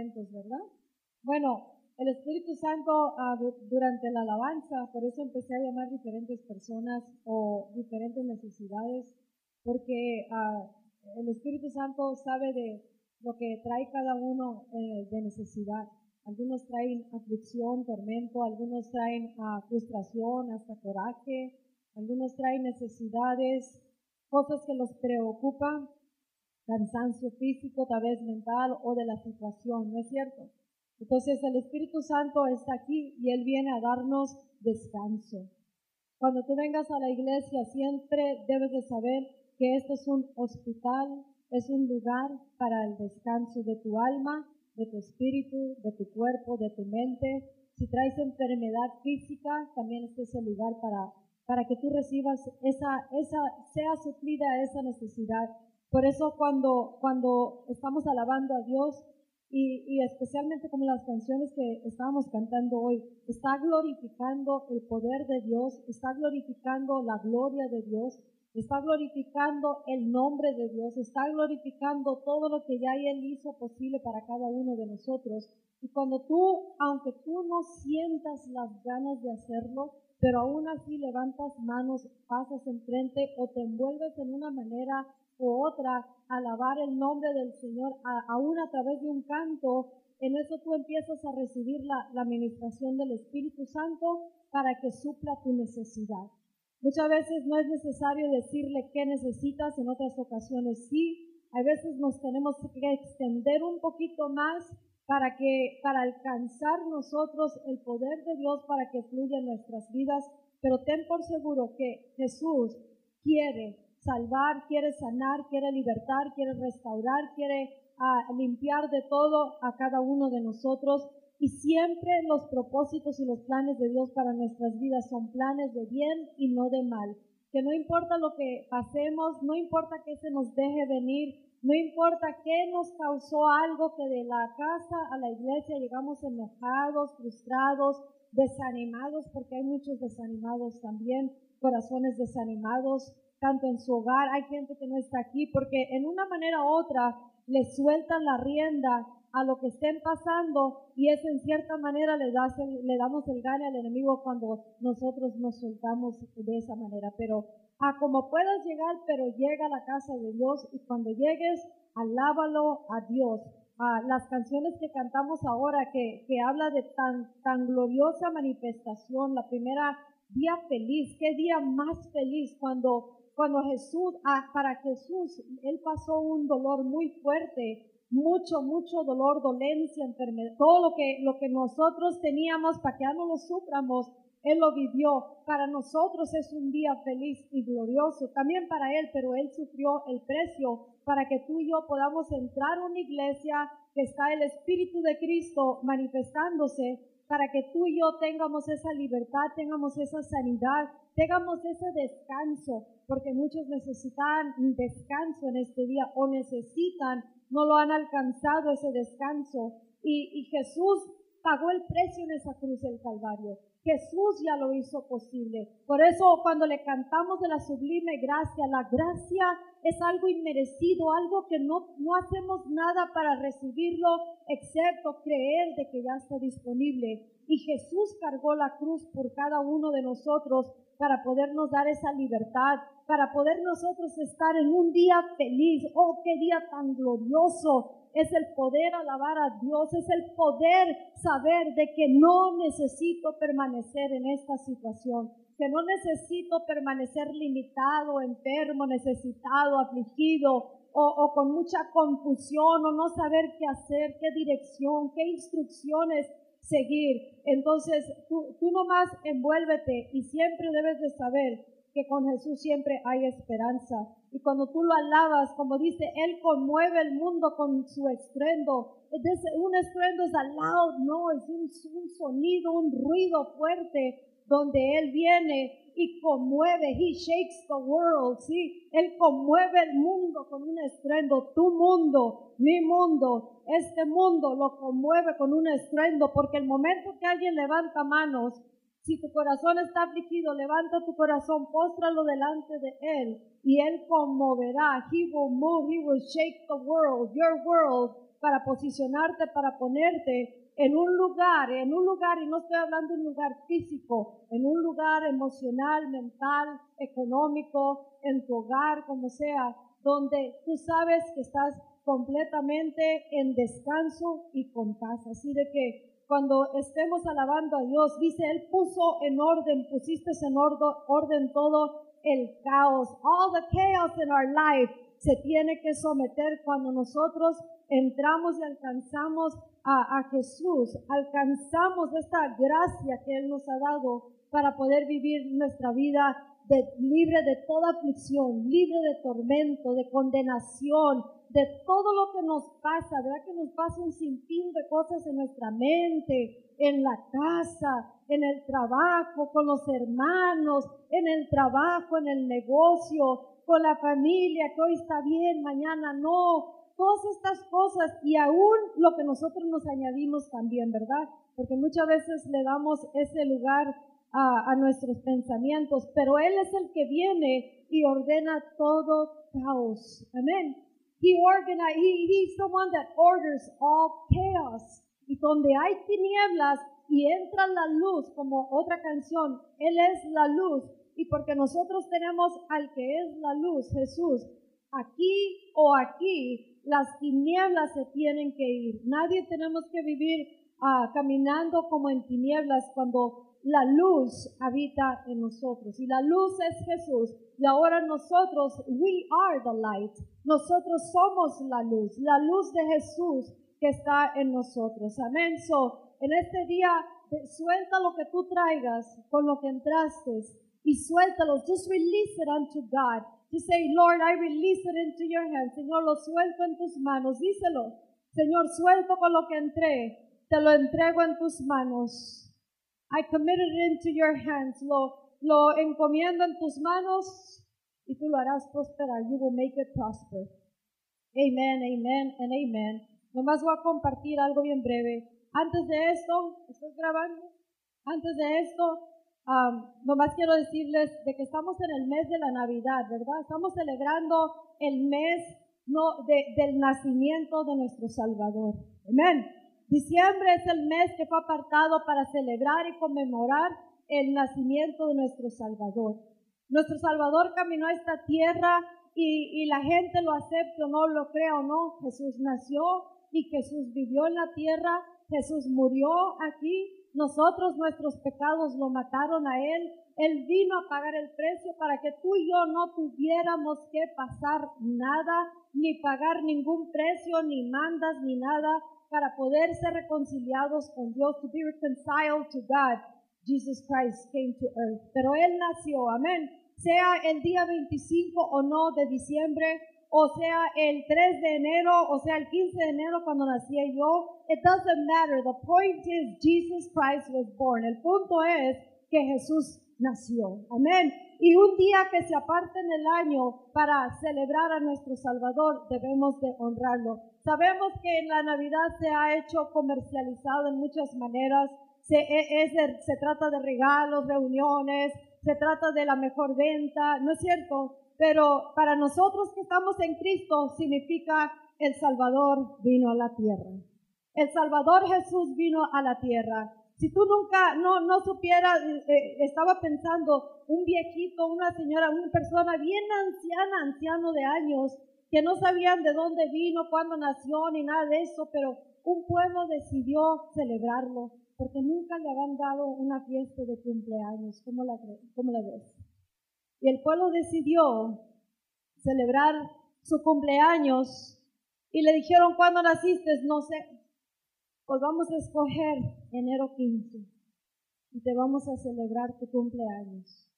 atentos, ¿verdad? Bueno, el Espíritu Santo ah, du- durante la alabanza, por eso empecé a llamar diferentes personas o diferentes necesidades, porque ah, el Espíritu Santo sabe de lo que trae cada uno eh, de necesidad. Algunos traen aflicción, tormento, algunos traen ah, frustración, hasta coraje, algunos traen necesidades, cosas que los preocupan, cansancio físico, tal vez mental o de la situación, ¿no es cierto? Entonces el Espíritu Santo está aquí y Él viene a darnos descanso. Cuando tú vengas a la iglesia siempre debes de saber que este es un hospital, es un lugar para el descanso de tu alma, de tu espíritu, de tu cuerpo, de tu mente. Si traes enfermedad física, también este es el lugar para, para que tú recibas esa, esa, sea suplida esa necesidad. Por eso cuando, cuando estamos alabando a Dios, y, y especialmente como las canciones que estábamos cantando hoy, está glorificando el poder de Dios, está glorificando la gloria de Dios, está glorificando el nombre de Dios, está glorificando todo lo que ya Él hizo posible para cada uno de nosotros. Y cuando tú, aunque tú no sientas las ganas de hacerlo, pero aún así levantas manos, pasas enfrente o te envuelves en una manera u otra, alabar el nombre del Señor, aún a través de un canto, en eso tú empiezas a recibir la, la administración del Espíritu Santo para que supla tu necesidad. Muchas veces no es necesario decirle qué necesitas, en otras ocasiones sí. A veces nos tenemos que extender un poquito más para que para alcanzar nosotros el poder de Dios para que fluya en nuestras vidas, pero ten por seguro que Jesús quiere salvar, quiere sanar, quiere libertar, quiere restaurar, quiere ah, limpiar de todo a cada uno de nosotros. Y siempre los propósitos y los planes de Dios para nuestras vidas son planes de bien y no de mal. Que no importa lo que pasemos, no importa que se nos deje venir, no importa qué nos causó algo que de la casa a la iglesia llegamos enojados, frustrados, desanimados, porque hay muchos desanimados también, corazones desanimados, tanto en su hogar, hay gente que no está aquí, porque en una manera u otra le sueltan la rienda a lo que estén pasando y es en cierta manera le, das el- le damos el gane al enemigo cuando nosotros nos soltamos de esa manera. Pero a como puedas llegar, pero llega a la casa de Dios y cuando llegues, alábalo a Dios. Ah, las canciones que cantamos ahora que, que habla de tan, tan gloriosa manifestación, la primera día feliz, qué día más feliz cuando, cuando Jesús, ah, para Jesús, Él pasó un dolor muy fuerte, mucho, mucho dolor, dolencia, enfermedad, todo lo que, lo que nosotros teníamos para que ya no lo suframos, Él lo vivió. Para nosotros es un día feliz y glorioso, también para Él, pero Él sufrió el precio para que tú y yo podamos entrar a una iglesia que está el Espíritu de Cristo manifestándose, para que tú y yo tengamos esa libertad, tengamos esa sanidad, tengamos ese descanso, porque muchos necesitan descanso en este día o necesitan, no lo han alcanzado ese descanso. Y, y Jesús pagó el precio en esa cruz del Calvario. Jesús ya lo hizo posible. Por eso cuando le cantamos de la sublime gracia, la gracia es algo inmerecido, algo que no, no hacemos nada para recibirlo excepto creer de que ya está disponible. Y Jesús cargó la cruz por cada uno de nosotros para podernos dar esa libertad, para poder nosotros estar en un día feliz. Oh, qué día tan glorioso es el poder alabar a Dios, es el poder saber de que no necesito permanecer en esta situación, que no necesito permanecer limitado, enfermo, necesitado, afligido o, o con mucha confusión o no saber qué hacer, qué dirección, qué instrucciones seguir. Entonces tú, tú nomás envuélvete y siempre debes de saber que con Jesús siempre hay esperanza. Y cuando tú lo alabas, como dice, Él conmueve el mundo con su estruendo. Es un estruendo es a loud noise, un sonido, un ruido fuerte donde Él viene y conmueve, He shakes the world, ¿sí? Él conmueve el mundo con un estruendo, tu mundo, mi mundo, este mundo lo conmueve con un estruendo, porque el momento que alguien levanta manos, si tu corazón está afligido, levanta tu corazón, póstralo delante de Él y Él conmoverá. He will move, He will shake the world, your world, para posicionarte, para ponerte en un lugar, en un lugar, y no estoy hablando de un lugar físico, en un lugar emocional, mental, económico, en tu hogar, como sea, donde tú sabes que estás completamente en descanso y con paz. Así de que cuando estemos alabando a Dios, dice, Él puso en orden, pusiste en orden todo el caos. All the chaos in our life se tiene que someter cuando nosotros entramos y alcanzamos a, Jesús, alcanzamos esta gracia que Él nos ha dado para poder vivir nuestra vida libre de toda aflicción, libre de tormento, de condenación, de todo lo que nos pasa, ¿verdad? Que nos pasa un sinfín de cosas en nuestra mente, en la casa, en el trabajo, con los hermanos, en el trabajo, en el negocio, con la familia, que hoy está bien, mañana no. Todas estas cosas y aún lo que nosotros nos añadimos también, ¿verdad? Porque muchas veces le damos ese lugar a, nuestros pensamientos, pero Él es el que viene y ordena todo caos. Amén. He organize, he, he's the one that orders all chaos. Y donde hay tinieblas y entra la luz, como otra canción, Él es la luz. Y porque nosotros tenemos al que es la luz, Jesús, aquí o aquí, las tinieblas se tienen que ir. Nadie tenemos que vivir uh, caminando como en tinieblas cuando la luz habita en nosotros. Y la luz es Jesús. Y ahora nosotros, we are the light. Nosotros somos la luz, la luz de Jesús que está en nosotros. Amén. So, en este día, suelta lo que tú traigas con lo que entraste y suéltalo. Just release it unto God. Just say, Lord, I release it into your hands. Señor, lo suelto en tus manos. Díselo. Señor, suelto con lo que entré. Te lo entrego en tus manos. I committed it into your hands. Lo, lo encomiendo en tus manos y tú lo harás prosperar. You will make it prosper. Amen, amen, and amen. Nomás voy a compartir algo bien breve. Antes de esto, ¿estás grabando? Antes de esto, um, nomás quiero decirles de que estamos en el mes de la Navidad, ¿verdad? Estamos celebrando el mes no, del nacimiento de nuestro Salvador. Amén. Diciembre es el mes que fue apartado para celebrar y conmemorar el nacimiento de nuestro Salvador. Nuestro Salvador caminó a esta tierra y, la gente lo acepta o no, lo cree o no. Jesús nació y Jesús vivió en la tierra. Jesús murió aquí. Nosotros, nuestros pecados lo mataron a Él. Él vino a pagar el precio para que tú y yo no tuviéramos que pasar nada, ni pagar ningún precio, ni mandas, ni nada, para poder ser reconciliados con Dios, to be reconciled to God. Jesus Christ came to earth. Pero Él nació, amén sea el día 25 o no de diciembre, o sea el 3 de enero, o sea el 15 de enero cuando nací yo, it doesn't matter. The point is Jesus Christ was born. El punto es que Jesús nació. Amén. Y un día que se aparte en el año para celebrar a nuestro Salvador, debemos de honrarlo. Sabemos que en la Navidad se ha hecho comercializado en muchas maneras. Se, e, es, se trata de regalos, reuniones, se trata de la mejor venta, ¿no es cierto? Pero para nosotros que estamos en Cristo significa el Salvador vino a la tierra. El Salvador Jesús vino a la tierra. Si tú nunca, no, no supieras, eh, eh, estaba pensando, un viejito, una señora, una persona bien anciana, anciano de años, que no sabían de dónde vino, cuándo nació, ni nada de eso, pero un pueblo decidió celebrarlo porque nunca le habían dado una fiesta de cumpleaños. ¿Cómo la, cómo la ves? Y el pueblo decidió celebrar su cumpleaños y le dijeron, ¿cuándo naciste? No sé. Pues vamos a escoger enero 15 y te vamos a celebrar tu cumpleaños.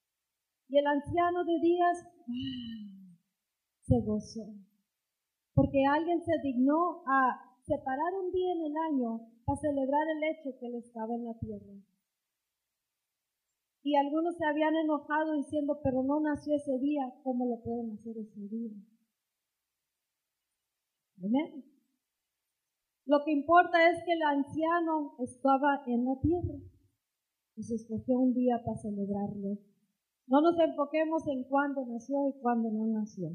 Y el anciano de días ¡ah! se gozó, porque alguien se dignó a separar un día en el año para celebrar el hecho que él estaba en la tierra. Y algunos se habían enojado diciendo, pero no nació ese día, ¿cómo lo pueden hacer ese día? Amén. Lo que importa es que el anciano estaba en la tierra y se escogió un día para celebrarlo. No nos enfoquemos en cuándo nació y cuándo no nació.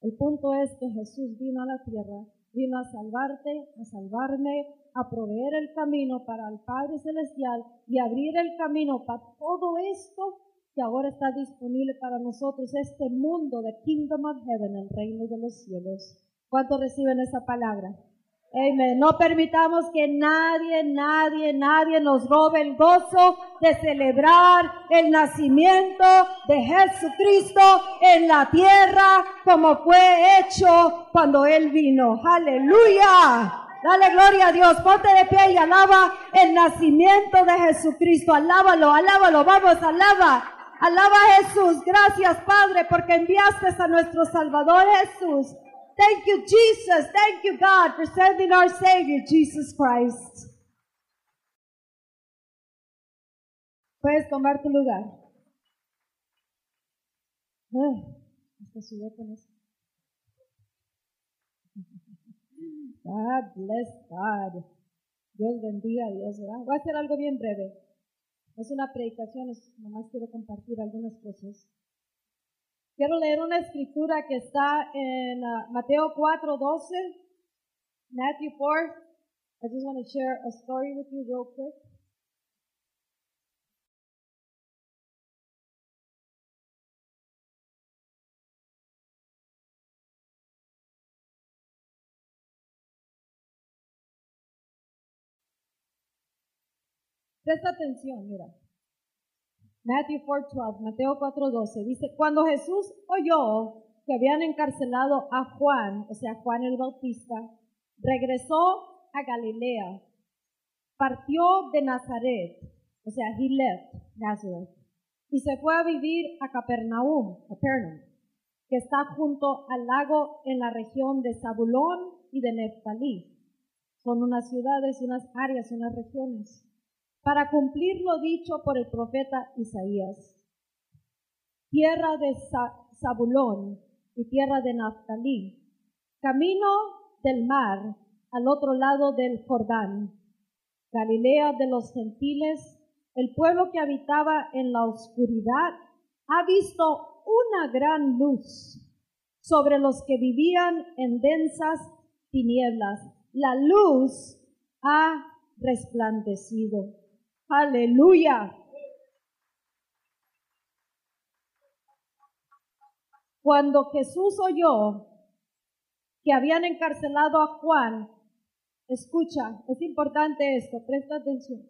El punto es que Jesús vino a la tierra vino a salvarte, a salvarme, a proveer el camino para el Padre Celestial y abrir el camino para todo esto que ahora está disponible para nosotros, este mundo de Kingdom of Heaven, el reino de los cielos. ¿Cuántos reciben esa palabra? No permitamos que nadie, nadie, nadie nos robe el gozo de celebrar el nacimiento de Jesucristo en la tierra como fue hecho cuando Él vino. Aleluya. Dale gloria a Dios. Ponte de pie y alaba el nacimiento de Jesucristo. Alábalo, alábalo. Vamos, alaba. Alaba a Jesús. Gracias, Padre, porque enviaste a nuestro Salvador Jesús Thank you, Jesus. Thank you, God, for sending our Savior, Jesus Christ. Puedes tomar tu lugar. hasta con eso. God bless God. Dios bendiga a Dios, ¿verdad? Voy a hacer algo bien breve. Es una predicación, nomás quiero compartir algunas cosas. Quiero leer una escritura que está en uh, Mateo 4, 12. Matthew 4. I just want to share a story with you real quick. Presta atención, mira. Matthew 4:12, Mateo 4:12, dice, cuando Jesús oyó que habían encarcelado a Juan, o sea, Juan el Bautista, regresó a Galilea, partió de Nazaret, o sea, he left Nazareth, y se fue a vivir a Capernaum, Capernaum, que está junto al lago en la región de Zabulón y de Neftalí. Son unas ciudades, unas áreas, unas regiones para cumplir lo dicho por el profeta Isaías. Tierra de Zabulón y tierra de Naftalí, camino del mar al otro lado del Jordán, Galilea de los gentiles, el pueblo que habitaba en la oscuridad, ha visto una gran luz sobre los que vivían en densas tinieblas. La luz ha resplandecido. Aleluya. Cuando Jesús oyó que habían encarcelado a Juan, escucha, es importante esto, presta atención.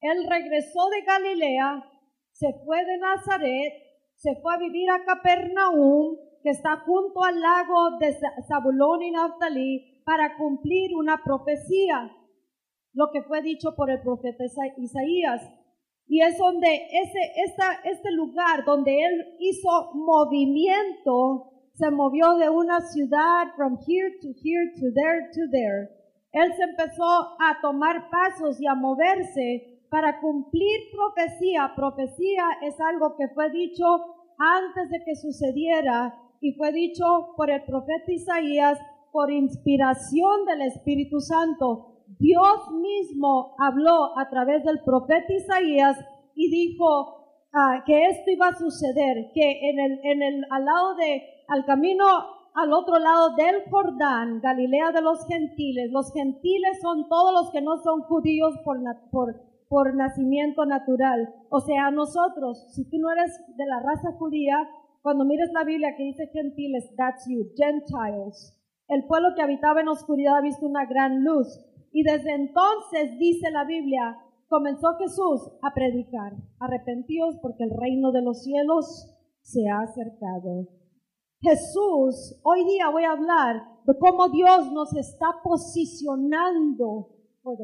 Él regresó de Galilea, se fue de Nazaret, se fue a vivir a Capernaum, que está junto al lago de Zabulón y Naftali, para cumplir una profecía lo que fue dicho por el profeta Isaías. Y es donde ese, este lugar donde él hizo movimiento, se movió de una ciudad from here to here to there to there. Él se empezó a tomar pasos y a moverse para cumplir profecía. Profecía es algo que fue dicho antes de que sucediera y fue dicho por el profeta Isaías por inspiración del Espíritu Santo. Dios mismo habló a través del profeta Isaías y dijo ah, que esto iba a suceder, que en el, en el, al lado de, al camino al otro lado del Jordán, Galilea de los gentiles, los gentiles son todos los que no son judíos por, por, por nacimiento natural. O sea, nosotros, si tú no eres de la raza judía, cuando mires la Biblia que dice gentiles, that's you, Gentiles. El pueblo que habitaba en oscuridad ha visto una gran luz. Y desde entonces, dice la Biblia, comenzó Jesús a predicar, arrepentíos porque el reino de los cielos se ha acercado. Jesús, hoy día voy a hablar de cómo Dios nos está posicionando for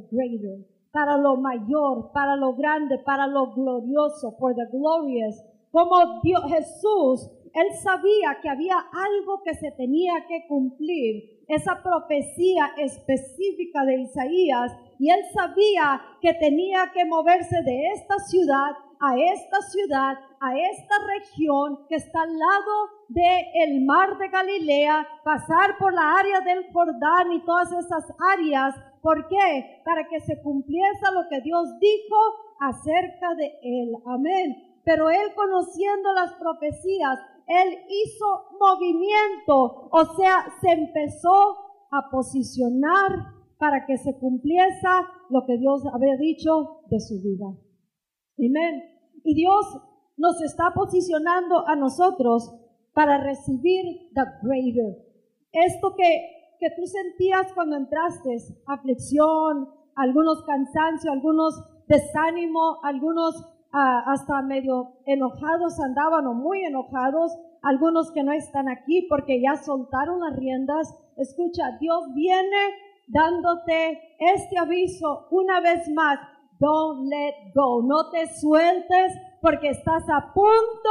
para lo mayor, para lo grande, para lo glorioso, for the glorious. Como Dios, Jesús, él sabía que había algo que se tenía que cumplir esa profecía específica de Isaías y él sabía que tenía que moverse de esta ciudad a esta ciudad, a esta región que está al lado del el mar de Galilea, pasar por la área del Jordán y todas esas áreas. ¿Por qué? Para que se cumpliese lo que Dios dijo acerca de él. Amén. Pero él conociendo las profecías, él hizo movimiento, o sea, se empezó a posicionar para que se cumpliese lo que Dios había dicho de su vida. Amén. Y Dios nos está posicionando a nosotros para recibir the greater. Esto que, que tú sentías cuando entraste, aflicción, algunos cansancio, algunos desánimo, algunos ah, hasta medio enojados andaban o muy enojados, algunos que no están aquí porque ya soltaron las riendas. Escucha, Dios viene dándote este aviso una vez más. Don't let go. No te sueltes porque estás a punto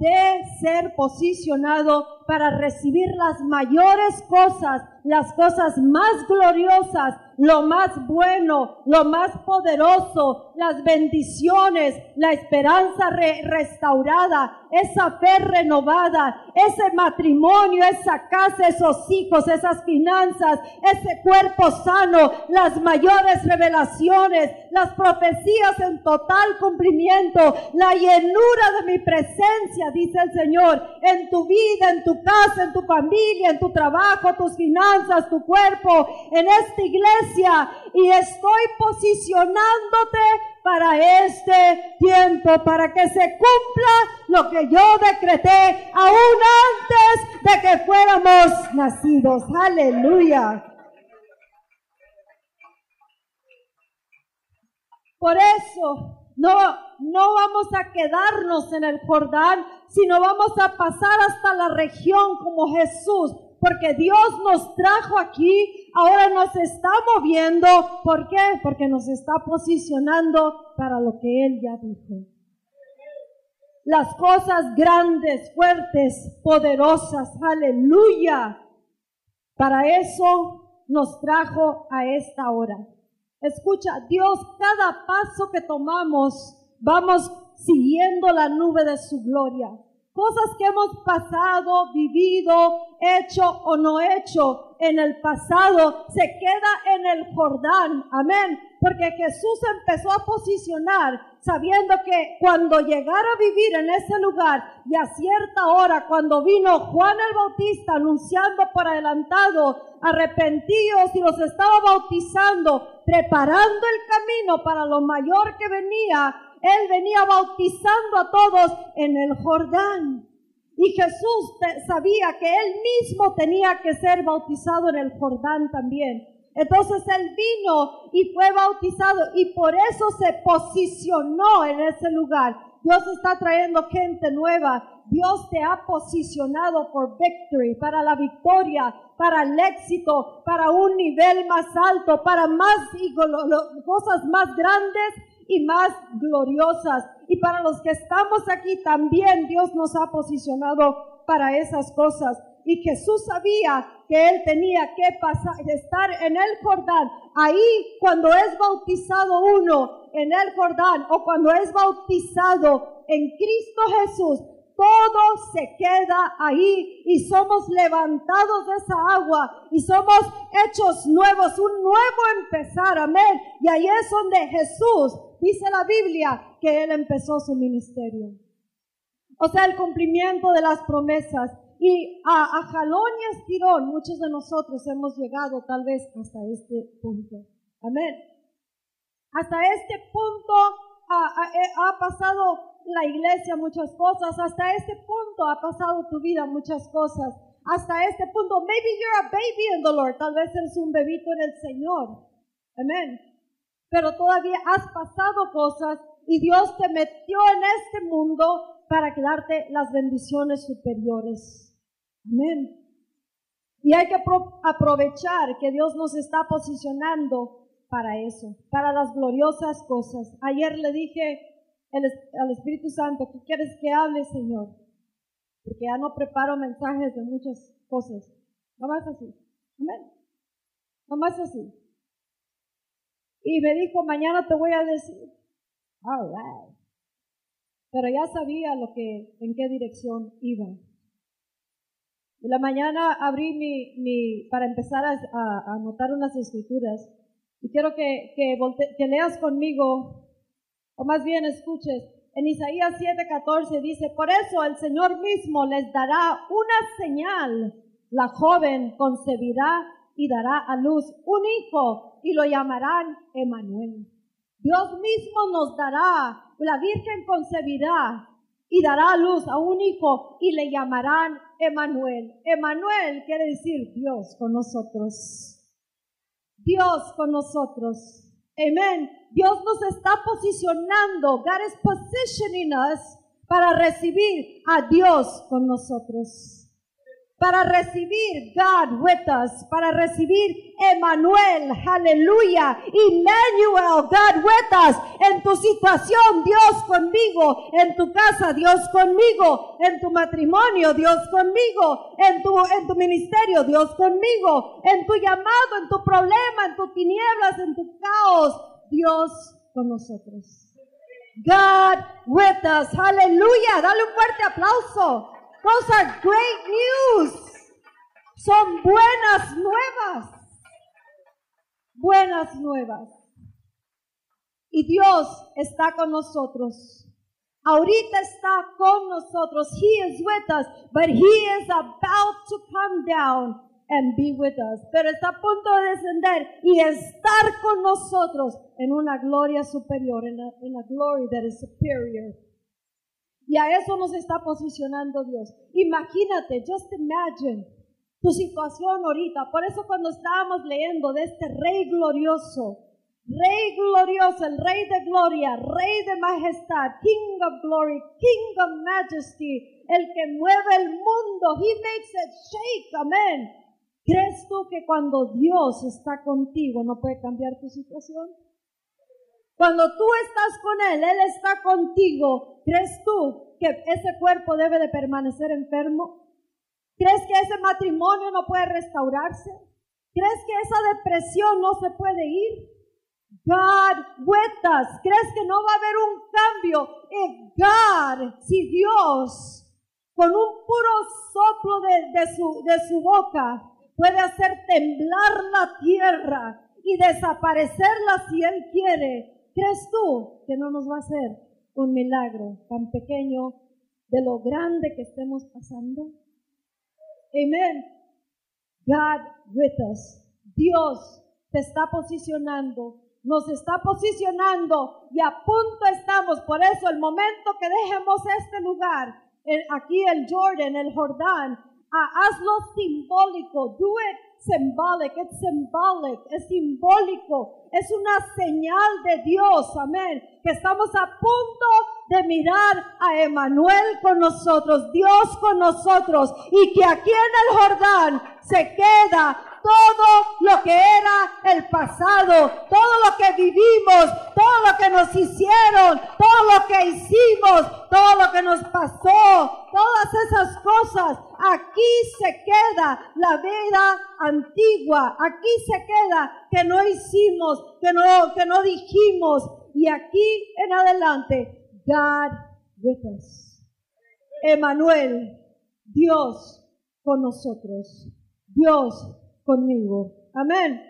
de ser posicionado para recibir las mayores cosas, las cosas más gloriosas, lo más bueno, lo más poderoso, las bendiciones, la esperanza restaurada, esa fe renovada, ese matrimonio, esa casa, esos hijos, esas finanzas, ese cuerpo sano, las mayores revelaciones, las profecías en total cumplimiento, la llenura de mi presencia, dice el Señor, en tu vida, en tu casa, en tu familia, en tu trabajo, tus finanzas, tu cuerpo, en esta iglesia. Y estoy posicionándote para este tiempo, para que se cumpla lo que yo decreté aún antes de que fuéramos nacidos. Aleluya. Por eso no, no vamos a quedarnos en el Jordán, sino vamos a pasar hasta la región como Jesús, porque Dios nos trajo aquí, ahora nos está moviendo. ¿Por qué? Porque nos está posicionando para lo que Él ya dijo. Las cosas grandes, fuertes, poderosas, aleluya. Para eso nos trajo a esta hora. Escucha, Dios, cada paso que tomamos, vamos siguiendo la nube de su gloria cosas que hemos pasado, vivido, hecho o no hecho en el pasado, se queda en el Jordán. Amén. Porque Jesús empezó a posicionar sabiendo que cuando llegara a vivir en ese lugar y a cierta hora, cuando vino Juan el Bautista anunciando por adelantado, arrepentidos y los estaba bautizando, preparando el camino para lo mayor que venía, él venía bautizando a todos en el Jordán. Y Jesús sabía que él mismo tenía que ser bautizado en el Jordán también. Entonces él vino y fue bautizado y por eso se posicionó en ese lugar. Dios está trayendo gente nueva. Dios te ha posicionado por victory, para la victoria, para el éxito, para un nivel más alto, para más cosas más grandes y más gloriosas. Y para los que estamos aquí también Dios nos ha posicionado para esas cosas. Y Jesús sabía que él tenía que pasar, estar en el Jordán. Ahí cuando es bautizado uno en el Jordán o cuando es bautizado en Cristo Jesús, todo se queda ahí y somos levantados de esa agua y somos hechos nuevos, un nuevo empezar, amén. Y ahí es donde Jesús dice la Biblia que Él empezó su ministerio. O sea, el cumplimiento de las promesas. Y a, jalón y estirón, muchos de nosotros hemos llegado tal vez hasta este punto. Amén. Hasta este punto ha, pasado la iglesia muchas cosas. Hasta este punto ha pasado tu vida muchas cosas. Hasta este punto, maybe you're a baby in the Lord. Tal vez eres un bebito en el Señor. Amén pero todavía has pasado cosas y Dios te metió en este mundo para darte las bendiciones superiores. Amén. Y hay que aprovechar que Dios nos está posicionando para eso, para las gloriosas cosas. Ayer le dije al Espíritu Santo, ¿qué quieres que hable, Señor? Porque ya no preparo mensajes de muchas cosas. más así. Amén. más así. Y me dijo, mañana te voy a decir. All right. Pero ya sabía lo que, en qué dirección iba. Y la mañana abrí mi, mi para empezar a, anotar unas escrituras. Y quiero que, que, que leas conmigo, o más bien escuches. En Isaías 7:14 dice, por eso el Señor mismo les dará una señal. La joven concebirá y dará a luz un hijo y lo llamarán Emanuel. Dios mismo nos dará, la Virgen concebirá y dará a luz a un hijo y le llamarán Emanuel. Emanuel quiere decir Dios con nosotros. Dios con nosotros. Amén. Dios nos está posicionando. God is positioning us para recibir a Dios con nosotros para recibir God with us, para recibir Emmanuel, aleluya, Emmanuel, God with us, en tu situación, Dios conmigo, en tu casa, Dios conmigo, en tu matrimonio, Dios conmigo, en tu, en tu ministerio, Dios conmigo, en tu llamado, en tu problema, en tus tinieblas, en tu caos, Dios con nosotros. God with us, aleluya, dale un fuerte aplauso. Those are great news. Son buenas nuevas. Buenas nuevas. Y Dios está con nosotros. Ahorita está con nosotros. He is with us, but He is about to come down and be with us. Pero está a punto de descender y estar con nosotros en una gloria superior, en a, glory that is superior. Y a eso nos está posicionando Dios. Imagínate, just imagine tu situación ahorita. Por eso cuando estábamos leyendo de este rey glorioso, rey glorioso, el rey de gloria, rey de majestad, king of glory, king of majesty, el que mueve el mundo, he makes it shake, amén. ¿Crees tú que cuando Dios está contigo no puede cambiar tu situación? Cuando tú estás con Él, Él está contigo, ¿crees tú que ese cuerpo debe de permanecer enfermo? ¿Crees que ese matrimonio no puede restaurarse? ¿Crees que esa depresión no se puede ir? God with. ¿Crees que no va a haber un cambio? If God, si Dios, con un puro soplo de, su, de su boca, puede hacer temblar la tierra y desaparecerla si Él quiere, ¿Crees tú que no nos va a hacer un milagro tan pequeño de lo grande que estemos pasando? Amén. God with us. Dios te está posicionando, nos está posicionando y a punto estamos. Por eso el momento que dejemos este lugar, aquí el Jordan, el Jordán, hazlo simbólico. Do it symbolic, it's symbolic, es simbólico, es una señal de Dios, amén, que estamos a punto de mirar a Emanuel con nosotros, Dios con nosotros, y que aquí en el Jordán se queda todo lo que era el pasado, todo lo que vivimos, todo lo que nos hicieron, todo lo que hicimos, todo lo que nos pasó, todas esas cosas. Aquí se queda la vida antigua, aquí se queda que no hicimos, que no, que no dijimos. Y aquí en adelante, God with us. Emanuel, Dios con nosotros. Dios conmigo. Amén.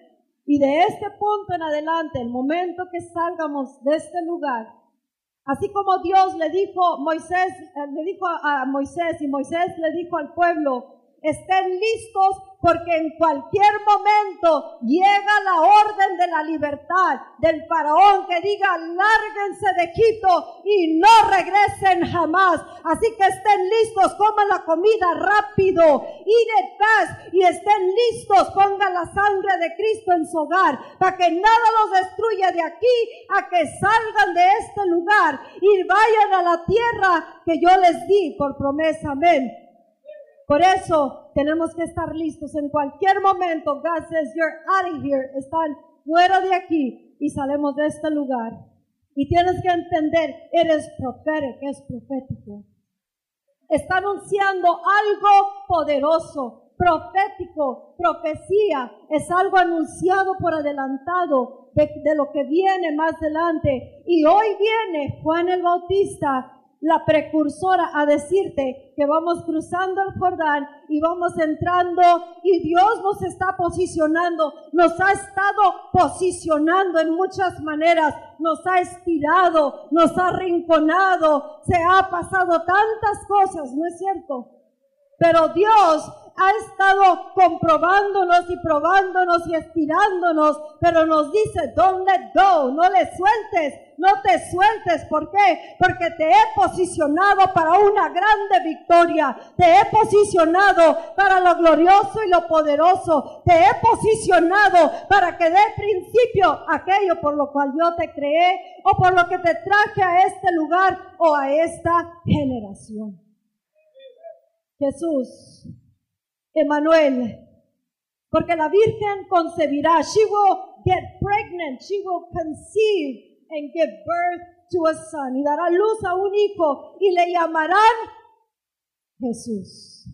Y de este punto en adelante, el momento que salgamos de este lugar, así como Dios le dijo eh, le dijo a Moisés y Moisés le dijo al pueblo, estén listos porque en cualquier momento llega la orden de la libertad del faraón que diga, lárguense de Egipto y no regresen jamás. Así que estén listos, coman la comida rápido, eat fast y estén listos, pongan la sangre de Cristo en su hogar para que nada los destruya de aquí a que salgan de este lugar y vayan a la tierra que yo les di por promesa. Amén. Por eso tenemos que estar listos en cualquier momento. God says, you're out of here. Están fuera de aquí y salemos de este lugar. Y tienes que entender, eres profético, es profético. Está anunciando algo poderoso, profético, profecía. Es algo anunciado por adelantado de, de lo que viene más adelante. Y hoy viene Juan el Bautista la precursora a decirte que vamos cruzando el Jordán y vamos entrando y Dios nos está posicionando, nos ha estado posicionando en muchas maneras, nos ha estirado, nos ha rinconado, se ha pasado tantas cosas, ¿no es cierto? Pero Dios ha estado comprobándonos y probándonos y estirándonos, pero nos dice, don't let go, no le sueltes, no te sueltes. ¿Por qué? Porque te he posicionado para una grande victoria. Te he posicionado para lo glorioso y lo poderoso. Te he posicionado para que dé principio aquello por lo cual yo te creé o por lo que te traje a este lugar o a esta generación. Jesús, Emanuel, porque la Virgen concebirá, she will get pregnant, she will conceive and give birth to a son, y dará luz a un hijo, y le llamarán Jesús.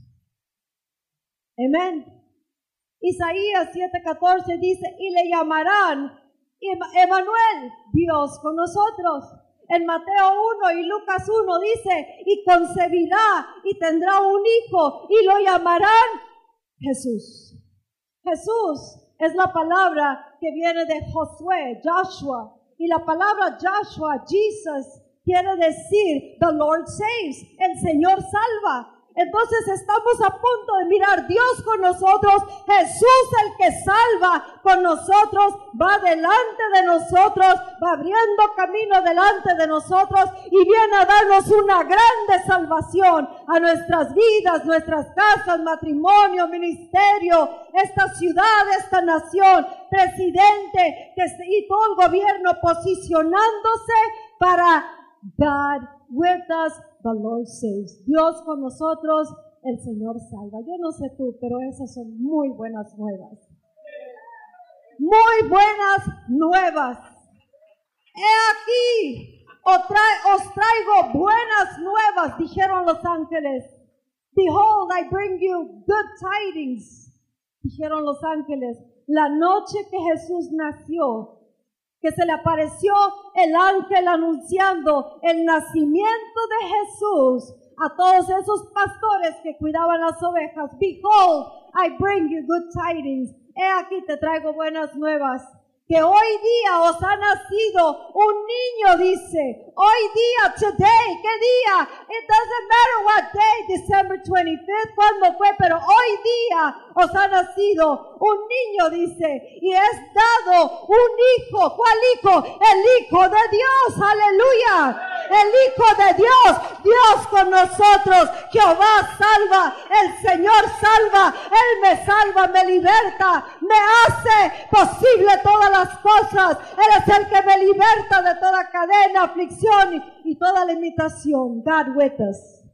Amén. Isaías 7:14 dice, y le llamarán Emanuel, Dios con nosotros. En Mateo 1 y Lucas 1 dice, y concebirá y tendrá un hijo y lo llamarán Jesús. Jesús es la palabra que viene de Josué, Joshua, y la palabra Joshua, Jesus, quiere decir, the Lord saves, el Señor salva. Entonces estamos a punto de mirar Dios con nosotros, Jesús el que salva con nosotros, va delante de nosotros, va abriendo camino delante de nosotros y viene a darnos una grande salvación a nuestras vidas, nuestras casas, matrimonio, ministerio, esta ciudad, esta nación, presidente y todo el gobierno posicionándose para God with us the Lord saves. Dios con nosotros, el Señor salva. Yo no sé tú, pero esas son muy buenas nuevas. Muy buenas nuevas. He aquí, os traigo buenas nuevas, dijeron los ángeles. Behold, I bring you good tidings, dijeron los ángeles. La noche que Jesús nació, que se le apareció el ángel anunciando el nacimiento de Jesús a todos esos pastores que cuidaban las ovejas. Behold, I bring you good tidings. He aquí te traigo buenas nuevas que hoy día os ha nacido un niño, dice. Hoy día, today, ¿qué día? It doesn't matter what day, December 25th, cuándo fue, pero hoy día os ha nacido un niño, dice. Y es dado un hijo. ¿Cuál hijo? El hijo de Dios, aleluya. El hijo de Dios, Dios con nosotros. Jehová salva, el Señor salva, Él me salva, me liberta, me hace posible todas las cosas. Él es el que me liberta de toda cadena, aflicción y, toda limitación. God with us.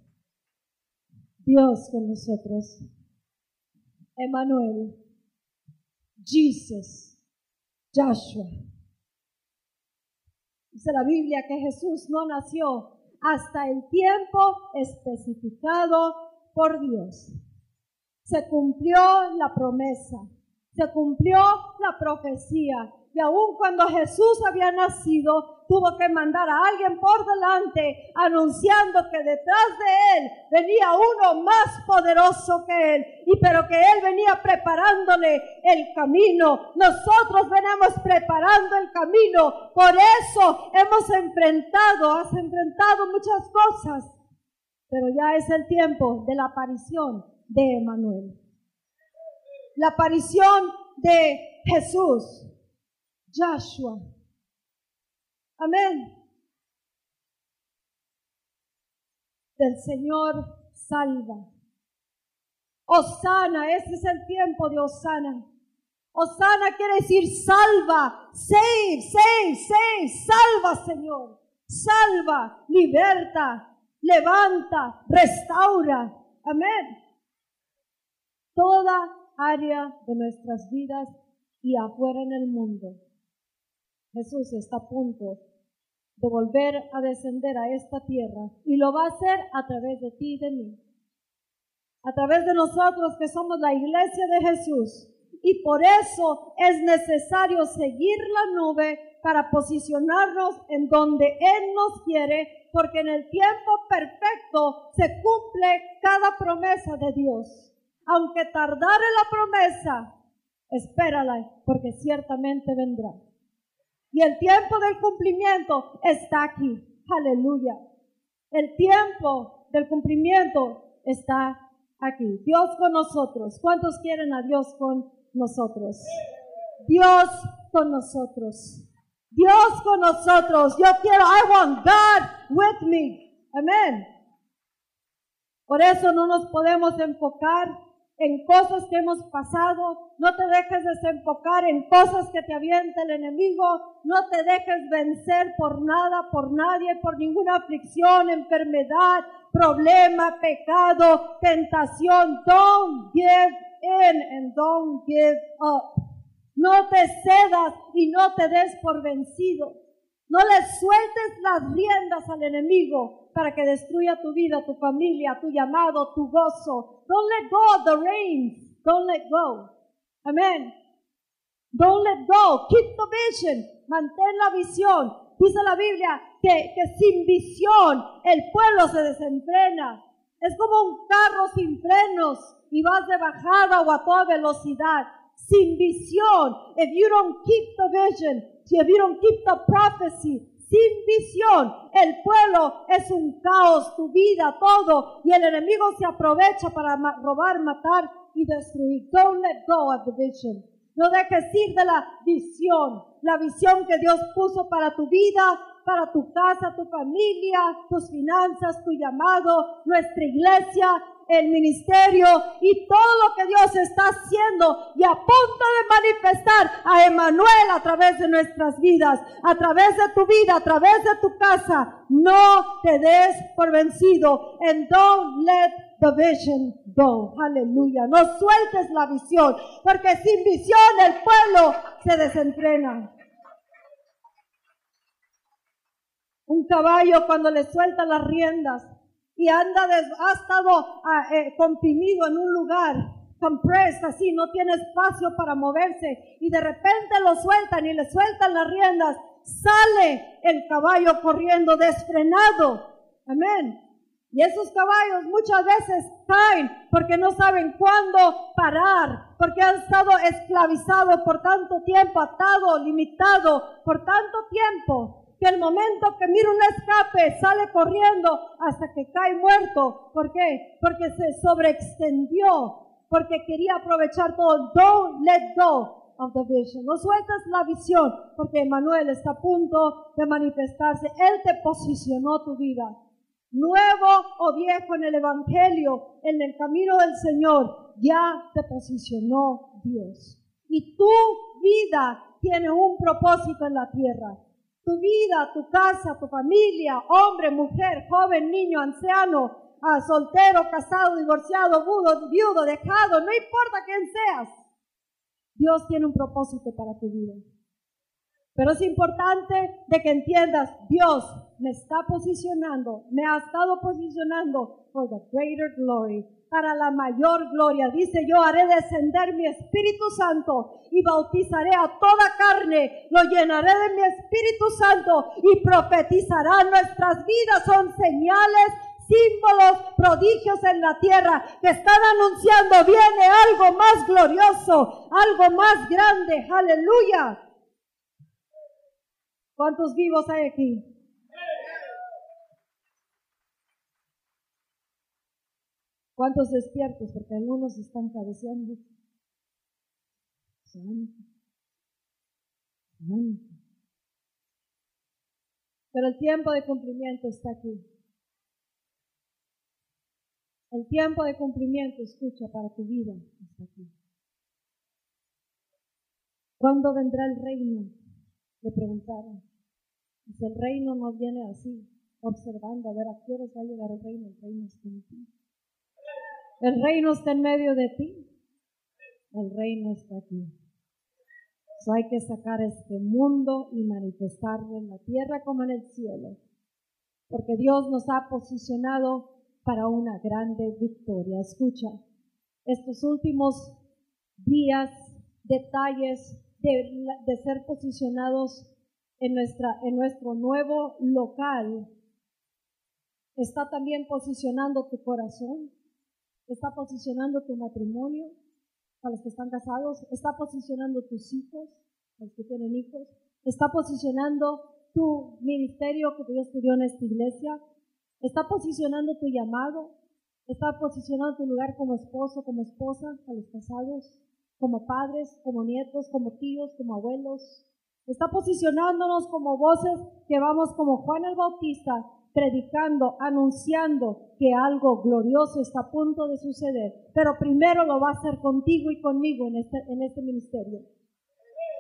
Dios con nosotros. Emmanuel. Jesus. Joshua. Dice la Biblia que Jesús no nació hasta el tiempo especificado por Dios. Se cumplió la promesa se cumplió la profecía. Y aun cuando Jesús había nacido, tuvo que mandar a alguien por delante anunciando que detrás de él venía uno más poderoso que él. Y pero que él venía preparándole el camino. Nosotros venimos preparando el camino. Por eso hemos enfrentado, has enfrentado muchas cosas. Pero ya es el tiempo de la aparición de Emanuel la aparición de Jesús, Joshua. Amén. Del Señor salva. Osana, este es el tiempo de Osana. Osana quiere decir salva, save, save, save, salva Señor, salva, liberta, levanta, restaura. Amén. Toda área de nuestras vidas y afuera en el mundo. Jesús está a punto de volver a descender a esta tierra y lo va a hacer a través de ti y de mí. A través de nosotros que somos la iglesia de Jesús. Y por eso es necesario seguir la nube para posicionarnos en donde Él nos quiere, porque en el tiempo perfecto se cumple cada promesa de Dios aunque tardare la promesa, espérala, porque ciertamente vendrá. Y el tiempo del cumplimiento está aquí. Aleluya. El tiempo del cumplimiento está aquí. Dios con nosotros. ¿Cuántos quieren a Dios con nosotros? Dios con nosotros. Dios con nosotros. Yo quiero, I want God with me. Amén. Por eso no nos podemos enfocar en cosas que hemos pasado. No te dejes desenfocar en cosas que te avienta el enemigo. No te dejes vencer por nada, por nadie, por ninguna aflicción, enfermedad, problema, pecado, tentación. Don't give in and don't give up. No te cedas y no te des por vencido. No le sueltes las riendas al enemigo para que destruya tu vida, tu familia, tu llamado, tu gozo. Don't let go of the reins. Don't let go. Amen. Don't let go. Keep the vision. Mantén la visión. Dice la Biblia que, que sin visión el pueblo se desenfrena. Es como un carro sin frenos y vas de bajada o a toda velocidad. Sin visión. If you don't keep the vision, if you don't keep the prophecy, sin visión. El pueblo es un caos, tu vida, todo. Y el enemigo se aprovecha para robar, matar y destruir. Don't let go of the vision. No dejes ir de la visión, la visión que Dios puso para tu vida, para tu casa, tu familia, tus finanzas, tu llamado, nuestra iglesia, el ministerio y todo lo que Dios está haciendo y a punto de manifestar a Emanuel a través de nuestras vidas, a través de tu vida, a través de tu casa. No te des por vencido and don't let the vision go. Aleluya. No sueltes la visión, porque sin visión el pueblo se desentrena. Un caballo cuando le suelta las riendas y anda, ha estado ah, eh, comprimido en un lugar, compressed así, no tiene espacio para moverse y de repente lo sueltan y le sueltan las riendas, sale el caballo corriendo desfrenado. Amén. Y esos caballos muchas veces caen porque no saben cuándo parar, porque han estado esclavizados por tanto tiempo, atado, limitado por tanto tiempo que el momento que mira un escape sale corriendo hasta que cae muerto. ¿Por qué? Porque se sobreextendió, porque quería aprovechar todo. Don't let go of the vision. No sueltas la visión, porque Manuel está a punto de manifestarse. Él te posicionó tu vida. Nuevo o viejo en el Evangelio, en el camino del Señor, ya te posicionó Dios. Y tu vida tiene un propósito en la tierra tu vida, tu casa, tu familia, hombre, mujer, joven, niño, anciano, ah, soltero, casado, divorciado, viudo, viudo, dejado, no importa quién seas. Dios tiene un propósito para tu vida. Pero es importante de que entiendas, Dios me está posicionando, me ha estado posicionando for the greater glory, para la mayor gloria. Dice, yo haré descender mi Espíritu Santo y bautizaré a toda carne, lo llenaré de mi Espíritu Santo y profetizará nuestras vidas. Son señales, símbolos, prodigios en la tierra que están anunciando, viene algo más glorioso, algo más grande. Aleluya. ¿Cuántos vivos hay aquí? ¿Cuántos despiertos? Porque algunos están cabeceando. Santo. Santo. Pero el tiempo de cumplimiento está aquí. El tiempo de cumplimiento, escucha, para tu vida está aquí. ¿Cuándo vendrá el reino? Le preguntaron. Dice, el reino no viene así, observando a ver a qué hora va a llegar el reino. El reino está en ti. El reino está en medio de ti. El reino está aquí. So hay que sacar este mundo y manifestarlo en la tierra como en el cielo. Porque Dios nos ha posicionado para una grande victoria. Escucha, estos últimos días, detalles de, de ser posicionados en, nuestra, en nuestro nuevo local, está también posicionando tu corazón, está posicionando tu matrimonio, para los que están casados, está posicionando tus hijos, los que tienen hijos, está posicionando tu ministerio que Dios te dio en esta iglesia, está posicionando tu llamado, Está posicionado en tu lugar como esposo, como esposa, a los casados, como padres, como nietos, como tíos, como abuelos. Está posicionándonos como voces que vamos como Juan el Bautista, predicando, anunciando que algo glorioso está a punto de suceder. Pero primero lo va a hacer contigo y conmigo en este, en este ministerio.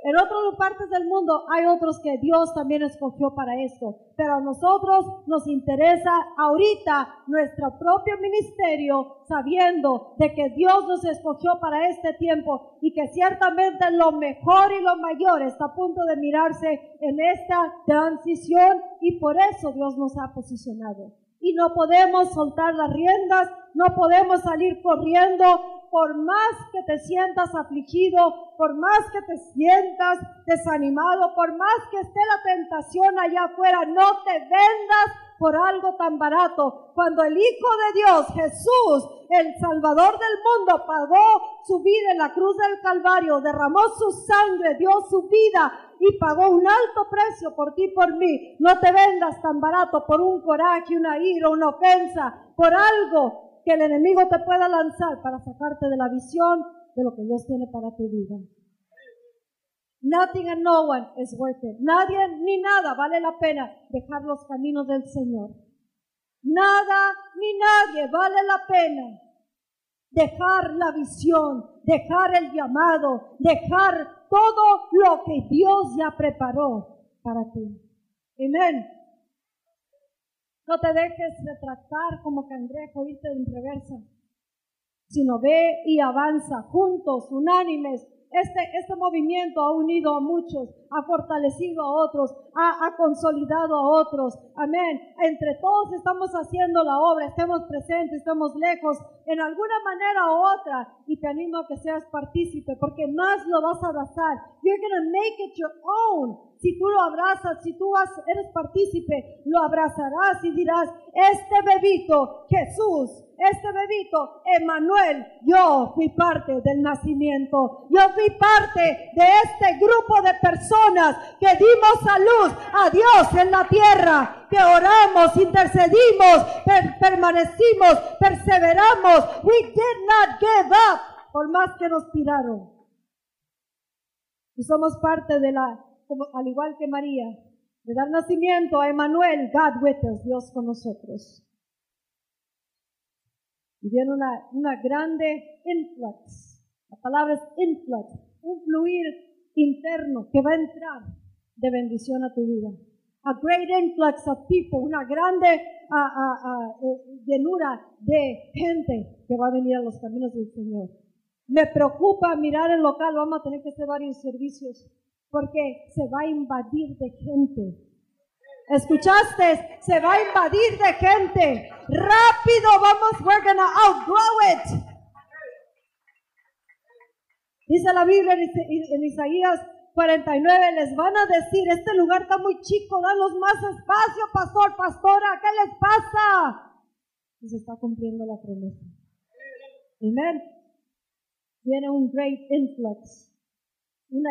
En otras partes del mundo hay otros que Dios también escogió para esto, pero a nosotros nos interesa ahorita nuestro propio ministerio, sabiendo de que Dios nos escogió para este tiempo y que ciertamente lo mejor y lo mayor está a punto de mirarse en esta transición y por eso Dios nos ha posicionado. Y no podemos soltar las riendas, no podemos salir corriendo, por más que te sientas afligido, por más que te sientas desanimado, por más que esté la tentación allá afuera, no te vendas por algo tan barato. Cuando el Hijo de Dios, Jesús, el Salvador del mundo, pagó su vida en la cruz del Calvario, derramó su sangre, dio su vida y pagó un alto precio por ti y por mí. No te vendas tan barato por un coraje, una ira, una ofensa, por algo que el enemigo te pueda lanzar para sacarte de la visión de lo que Dios tiene para tu vida. Nothing and no one is worth it. Nadie ni nada vale la pena dejar los caminos del Señor. Nada ni nadie vale la pena dejar la visión, dejar el llamado, dejar todo lo que Dios ya preparó para ti. Amén. No te dejes retractar como cangrejo, irte en reversa, sino ve y avanza juntos, unánimes. Este, este movimiento ha unido a muchos, ha fortalecido a otros, ha, ha, consolidado a otros. Amén. Entre todos estamos haciendo la obra, estemos presentes, estamos lejos, en alguna manera u otra. Y te animo a que seas partícipe, porque más lo vas a abrazar. You're going to make it your own si tú lo abrazas, si tú eres partícipe, lo abrazarás y dirás, este bebito, Jesús, este bebito, Emanuel, yo fui parte del nacimiento, yo fui parte de este grupo de personas que dimos a luz a Dios en la tierra, que oramos, intercedimos, permanecimos, perseveramos. We did not give up, por más que nos tiraron. Y somos parte de la al igual que María, de dar nacimiento a Emanuel, God with us, Dios con nosotros. Y viene una, una grande influx. La palabra es influx, un fluir interno que va a entrar de bendición a tu vida. A great influx of people, una grande uh, llenura de gente que va a venir a los caminos del Señor. Me preocupa mirar el local, vamos a tener que hacer varios servicios porque se va a invadir de gente. ¿Escuchaste? Se va a invadir de gente. Rápido, vamos, we're gonna outgrow it. Dice la Biblia en Isaías 49, les van a decir, este lugar está muy chico, danos más espacio, pastor, pastora, ¿qué les pasa? Y se está cumpliendo la promesa. Amén. Viene un great influx una,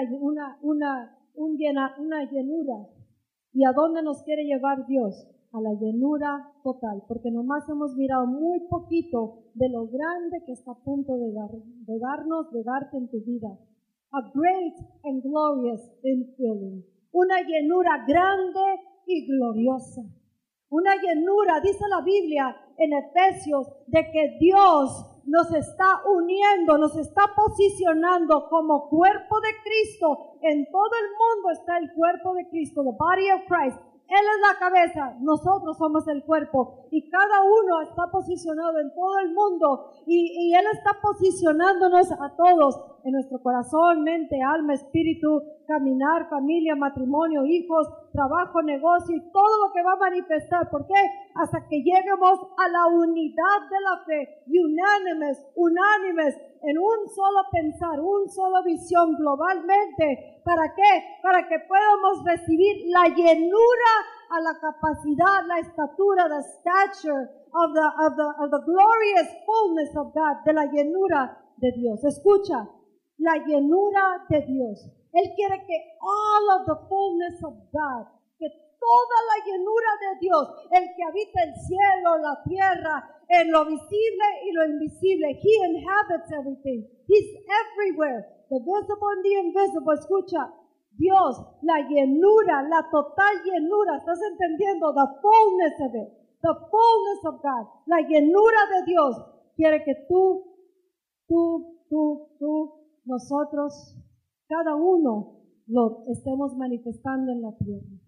una, una, una llenura. ¿Y a dónde nos quiere llevar Dios? A la llenura total, porque nomás hemos mirado muy poquito de lo grande que está a punto de, dar, de darnos, de darte en tu vida. A great and glorious infilling. Una llenura grande y gloriosa. Una llenura, dice la Biblia en Efesios, de que Dios nos está uniendo, nos está posicionando como cuerpo de Cristo. En todo el mundo está el cuerpo de Cristo, the body of Christ. Él es la cabeza, nosotros somos el cuerpo y cada uno está posicionado en todo el mundo y, Él está posicionándonos a todos en nuestro corazón, mente, alma, espíritu, caminar, familia, matrimonio, hijos, trabajo, negocio y todo lo que va a manifestar. ¿Por qué? Hasta que lleguemos a la unidad de la fe, unánimes, unánimes, en un solo pensar, un solo visión globalmente. ¿Para qué? Para que podamos recibir la llenura a la capacidad, la estatura, the stature of the, of the, of the glorious fullness of God, de la llenura de Dios. Escucha, la llenura de Dios. Él quiere que all of the fullness of God toda la llenura de Dios, el que habita el cielo, la tierra, en lo visible y lo invisible. He inhabits everything. He's everywhere. The visible and the invisible. Escucha, Dios, la llenura, la total llenura. ¿Estás entendiendo? The fullness of it. The fullness of God. La llenura de Dios quiere que tú, tú, tú, tú, nosotros, cada uno lo estemos manifestando en la tierra.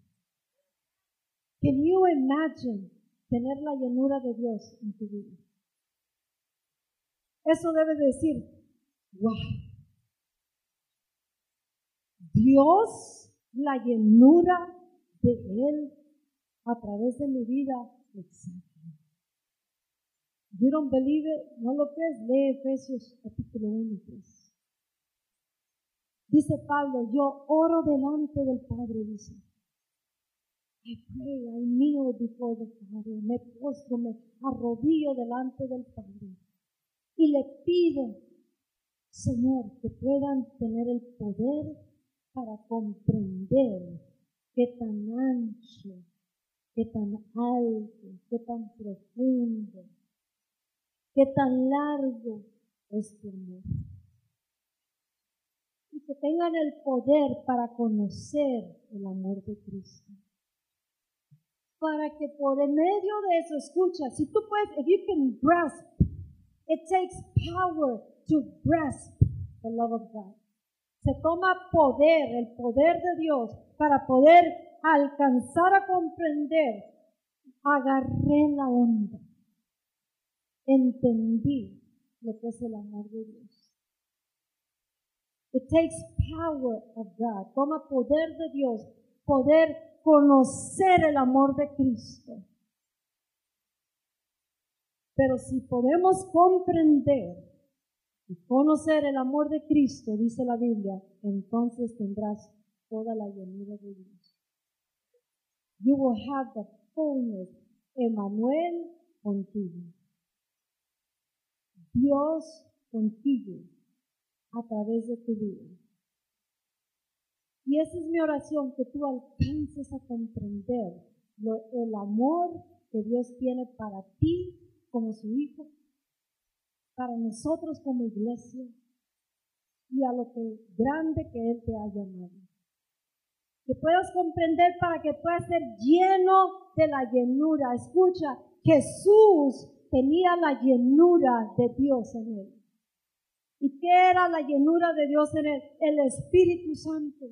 Can you imagine tener la llenura de Dios en tu vida? Eso debe decir, wow. Dios, la llenura de Él a través de mi vida. Exacto. You don't believe it? No lo crees? Lee Efesios capítulo 1 y 3. Dice Pablo, yo oro delante del Padre, dice. I pray, I kneel before the Father. Me postro, me arrodillo delante del Padre. Y le pido, Señor, que puedan tener el poder para comprender qué tan ancho, qué tan alto, qué tan profundo, qué tan largo es tu amor. Y que tengan el poder para conocer el amor de Cristo para que por en medio de eso, escucha, si tú puedes, if you can grasp, it takes power to grasp the love of God. Se toma poder, el poder de Dios, para poder alcanzar a comprender. Agarré la onda. Entendí lo que es el amor de Dios. It takes power of God. Toma poder de Dios, poder conocer el amor de Cristo. Pero si podemos comprender y conocer el amor de Cristo, dice la Biblia, entonces tendrás toda la llenura de Dios. You will have the fullness, Emmanuel contigo. Dios contigo a través de tu vida. Y esa es mi oración, que tú alcances a comprender el amor que Dios tiene para ti como su hijo, para nosotros como iglesia y a lo que grande que Él te ha llamado. Que puedas comprender para que puedas ser lleno de la llenura. Escucha, Jesús tenía la llenura de Dios en Él. ¿Y qué era la llenura de Dios en Él? El Espíritu Santo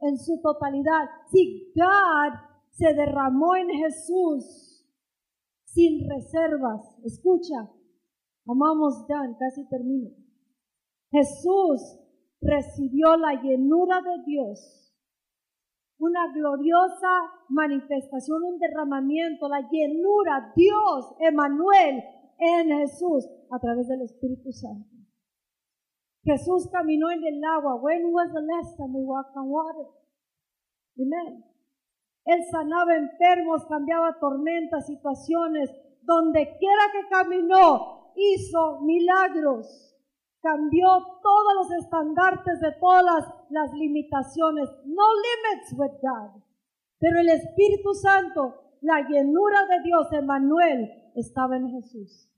en su totalidad. Si God se derramó en Jesús sin reservas, escucha, amamos Dan, casi termino. Jesús recibió la llenura de Dios, una gloriosa manifestación, un derramamiento, la llenura, Dios, Emanuel, en Jesús a través del Espíritu Santo. Jesús caminó en el agua. When was the last time we walked on water? Amen. Él sanaba enfermos, cambiaba tormentas, situaciones. Donde quiera que caminó, hizo milagros. Cambió todos los estandartes de todas las, las limitaciones. No limits with God. Pero el Espíritu Santo, la llenura de Dios, Emmanuel, estaba en Jesús.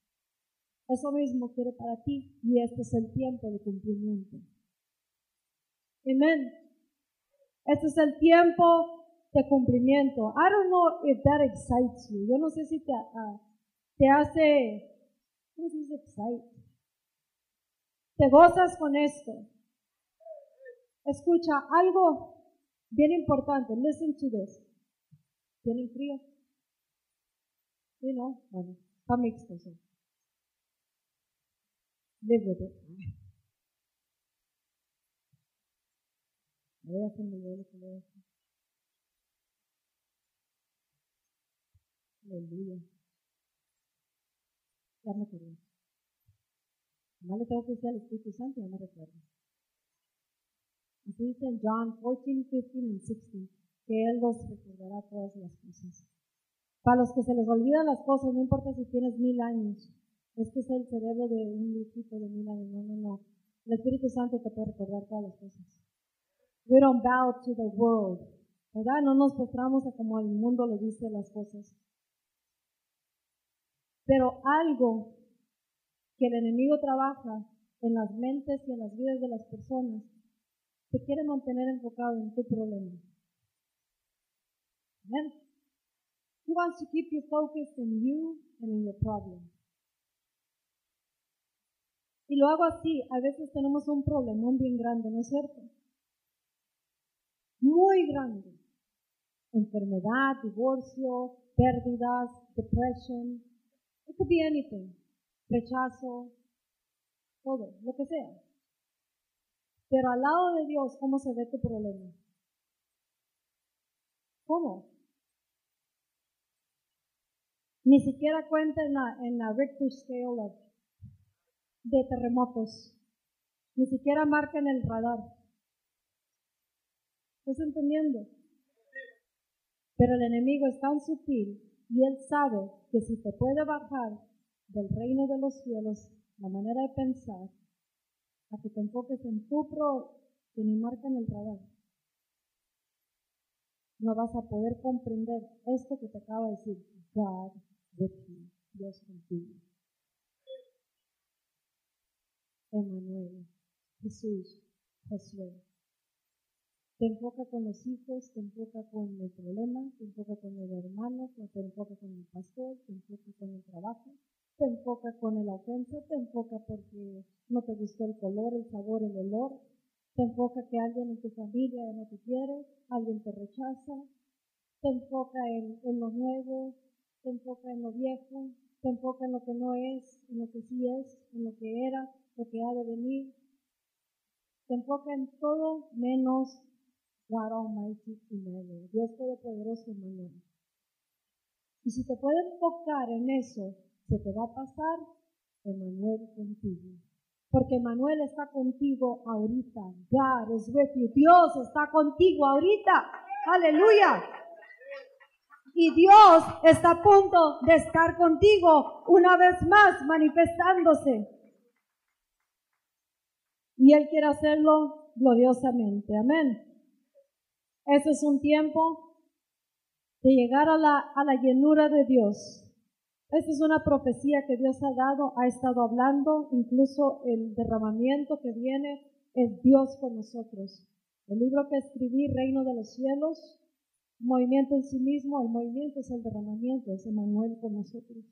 Eso mismo quiere para ti y este es el tiempo de cumplimiento. Amén. Este es el tiempo de cumplimiento. I don't know if that excites you. Yo no sé si te, uh, te hace, ¿cómo se dice excite? Te gozas con esto. Escucha algo bien importante. Listen to this. ¿Tienen frío? Sí, no? Bueno, está mixto. Sí. live with it. A hacerme yo lo que voy a hacer. Aleluya. Me acordé. Además le tengo que decir al Espíritu Santo y ya me recuerdo. Así dice en John 14, 15 y 16, que Él los recordará todas las cosas. Para los que se les olvidan las cosas, no importa si tienes mil años, este es el cerebro de un viejito de mil años. No, no, no. El Espíritu Santo te puede recordar todas las cosas. We don't bow to the world. ¿verdad? No nos postramos a como el mundo le dice las cosas. Pero algo que el enemigo trabaja en las mentes y en las vidas de las personas, te quiere mantener enfocado en tu problema. Amen. He wants to keep you focused in you and in your problem. Y lo hago así, a veces tenemos un problemón bien grande, ¿no es cierto? Muy grande. Enfermedad, divorcio, pérdidas, depression. It could be anything. Rechazo, todo, lo que sea. Pero al lado de Dios, ¿cómo se ve tu problema? ¿Cómo? Ni siquiera cuenta en la, en la Richter Scale de terremotos. Ni siquiera marca en el radar. ¿Estás entendiendo? Pero el enemigo es tan sutil y él sabe que si te puede bajar del reino de los cielos la manera de pensar, a que te enfoques en tu pro, que ni marca en el radar, no vas a poder comprender esto que te acabo de decir, God with you, Dios contigo. Emanuel, Jesús, Josué. Te enfoca con los hijos, te enfoca con el problema, te enfoca con el hermano, te enfoca con el pastor, te enfoca con el trabajo, te enfoca con el ofensa, te enfoca porque no te gustó el color, el sabor, el olor, te enfoca que alguien en tu familia no te quiere, alguien te rechaza, te enfoca en, en lo nuevo, te enfoca en lo viejo, te enfoca en lo que no es, en lo que sí es, en lo que era, lo que ha de venir. Te enfoca en todo menos God Almighty Emmanuel, Dios Todopoderoso Emmanuel. Y si te puede enfocar en eso, se te va a pasar Emanuel contigo. Porque Emanuel está contigo ahorita. God is with you. Dios está contigo ahorita. Aleluya. Y Dios está a punto de estar contigo una vez más manifestándose. Y Él quiere hacerlo gloriosamente. Amén. Ese es un tiempo de llegar a la, a la llenura de Dios. Esta es una profecía que Dios ha dado, ha estado hablando, incluso el derramamiento que viene es Dios con nosotros. El libro que escribí, Reino de los Cielos, movimiento en sí mismo, el movimiento es el derramamiento, es Emanuel con nosotros.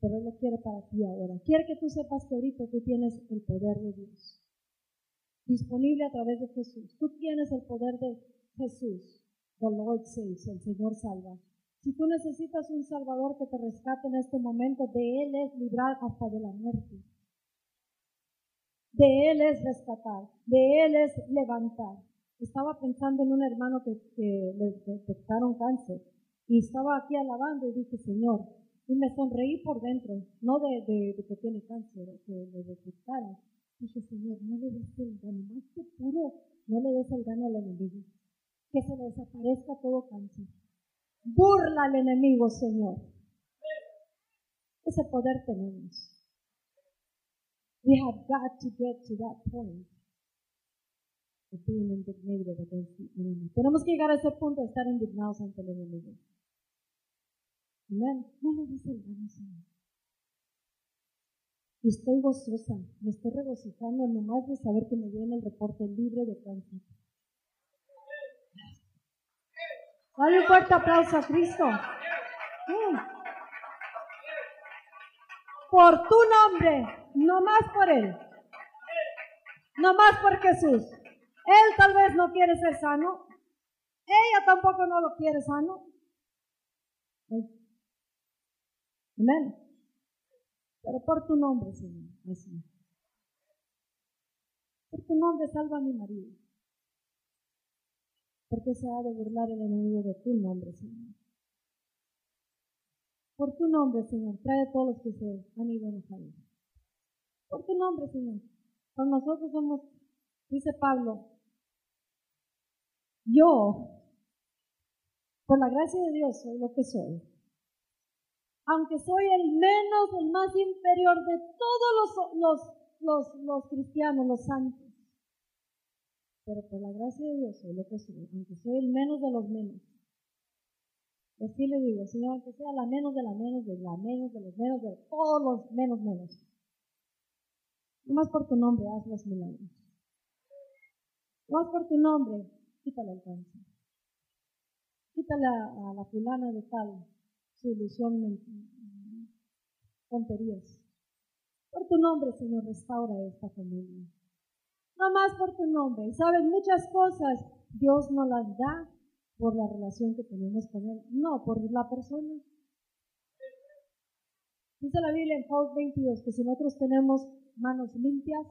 Pero Él lo quiere para ti ahora. Quiere que tú sepas que ahorita tú tienes el poder de Dios. Disponible a través de Jesús. Tú tienes el poder de Jesús. The Lord saves, el Señor salva. Si tú necesitas un Salvador que te rescate en este momento, de Él es librar hasta de la muerte. De Él es rescatar, de Él es levantar. Estaba pensando en un hermano que, le detectaron cáncer y estaba aquí alabando y dije, Señor, y me sonreí por dentro, no de, que tiene cáncer, que le detectaron. Dije, Señor, no le des el gano, más que puro, no le des el gano al enemigo. Que se le desaparezca todo cáncer. Burla al enemigo, Señor. Ese poder tenemos. We have got to get to that point of being indignated against the enemy. Tenemos que llegar a ese punto de estar indignados ante el enemigo. Amén. No le dice el gran Señor. Y estoy gozosa, me estoy regocijando nomás de saber que me viene el reporte libre de cáncer. Dale un fuerte aplauso a Cristo. Mm. Por tu nombre, no más por Él. No más por Jesús. Él tal vez no quiere ser sano. Ella tampoco no lo quiere sano. Amén. Pero por tu nombre, Señor. Por tu nombre salva a mi marido. ¿Por qué se ha de burlar el enemigo de tu nombre, Señor? Por tu nombre, Señor, trae a todos los que se han ido enojados. Por tu nombre, Señor. Con nosotros somos, dice Pablo, yo, por la gracia de Dios, soy lo que soy. Aunque soy el menos, el más inferior de todos los, los, los, los cristianos, los santos. pero por la gracia de Dios soy lo que soy, aunque soy el menos de los menos. Así le digo, Señor, aunque sea la menos de la menos, de la menos, de los menos, de todos los menos menos. más por tu nombre, haz los milagros. más por tu nombre, quítale el cáncer. Quítale a, la fulana de tal su ilusión, tonterías. Por tu nombre, Señor, restaura esta familia no más por tu nombre. Y sabes, muchas cosas Dios nos las da por la relación que tenemos con Él, no por la persona. Dice la Biblia en Job 22 que si nosotros tenemos manos limpias,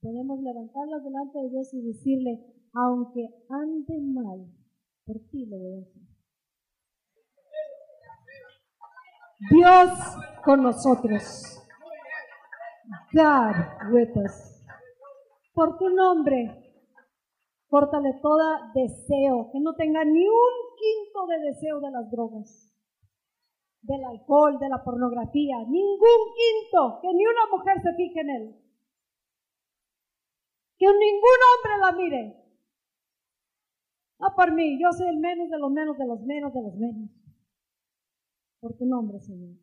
podemos levantarlas delante de Dios y decirle, aunque ande mal, por ti lo voy a hacer. Dios con nosotros. God with us por tu nombre. Córtale toda deseo, que no tenga ni un quinto de deseo de las drogas, del alcohol, de la pornografía, ningún quinto, que ni una mujer se fije en él, que ningún hombre la mire. No por mí, yo soy el menos de los menos de los menos de los menos. Por tu nombre, Señor.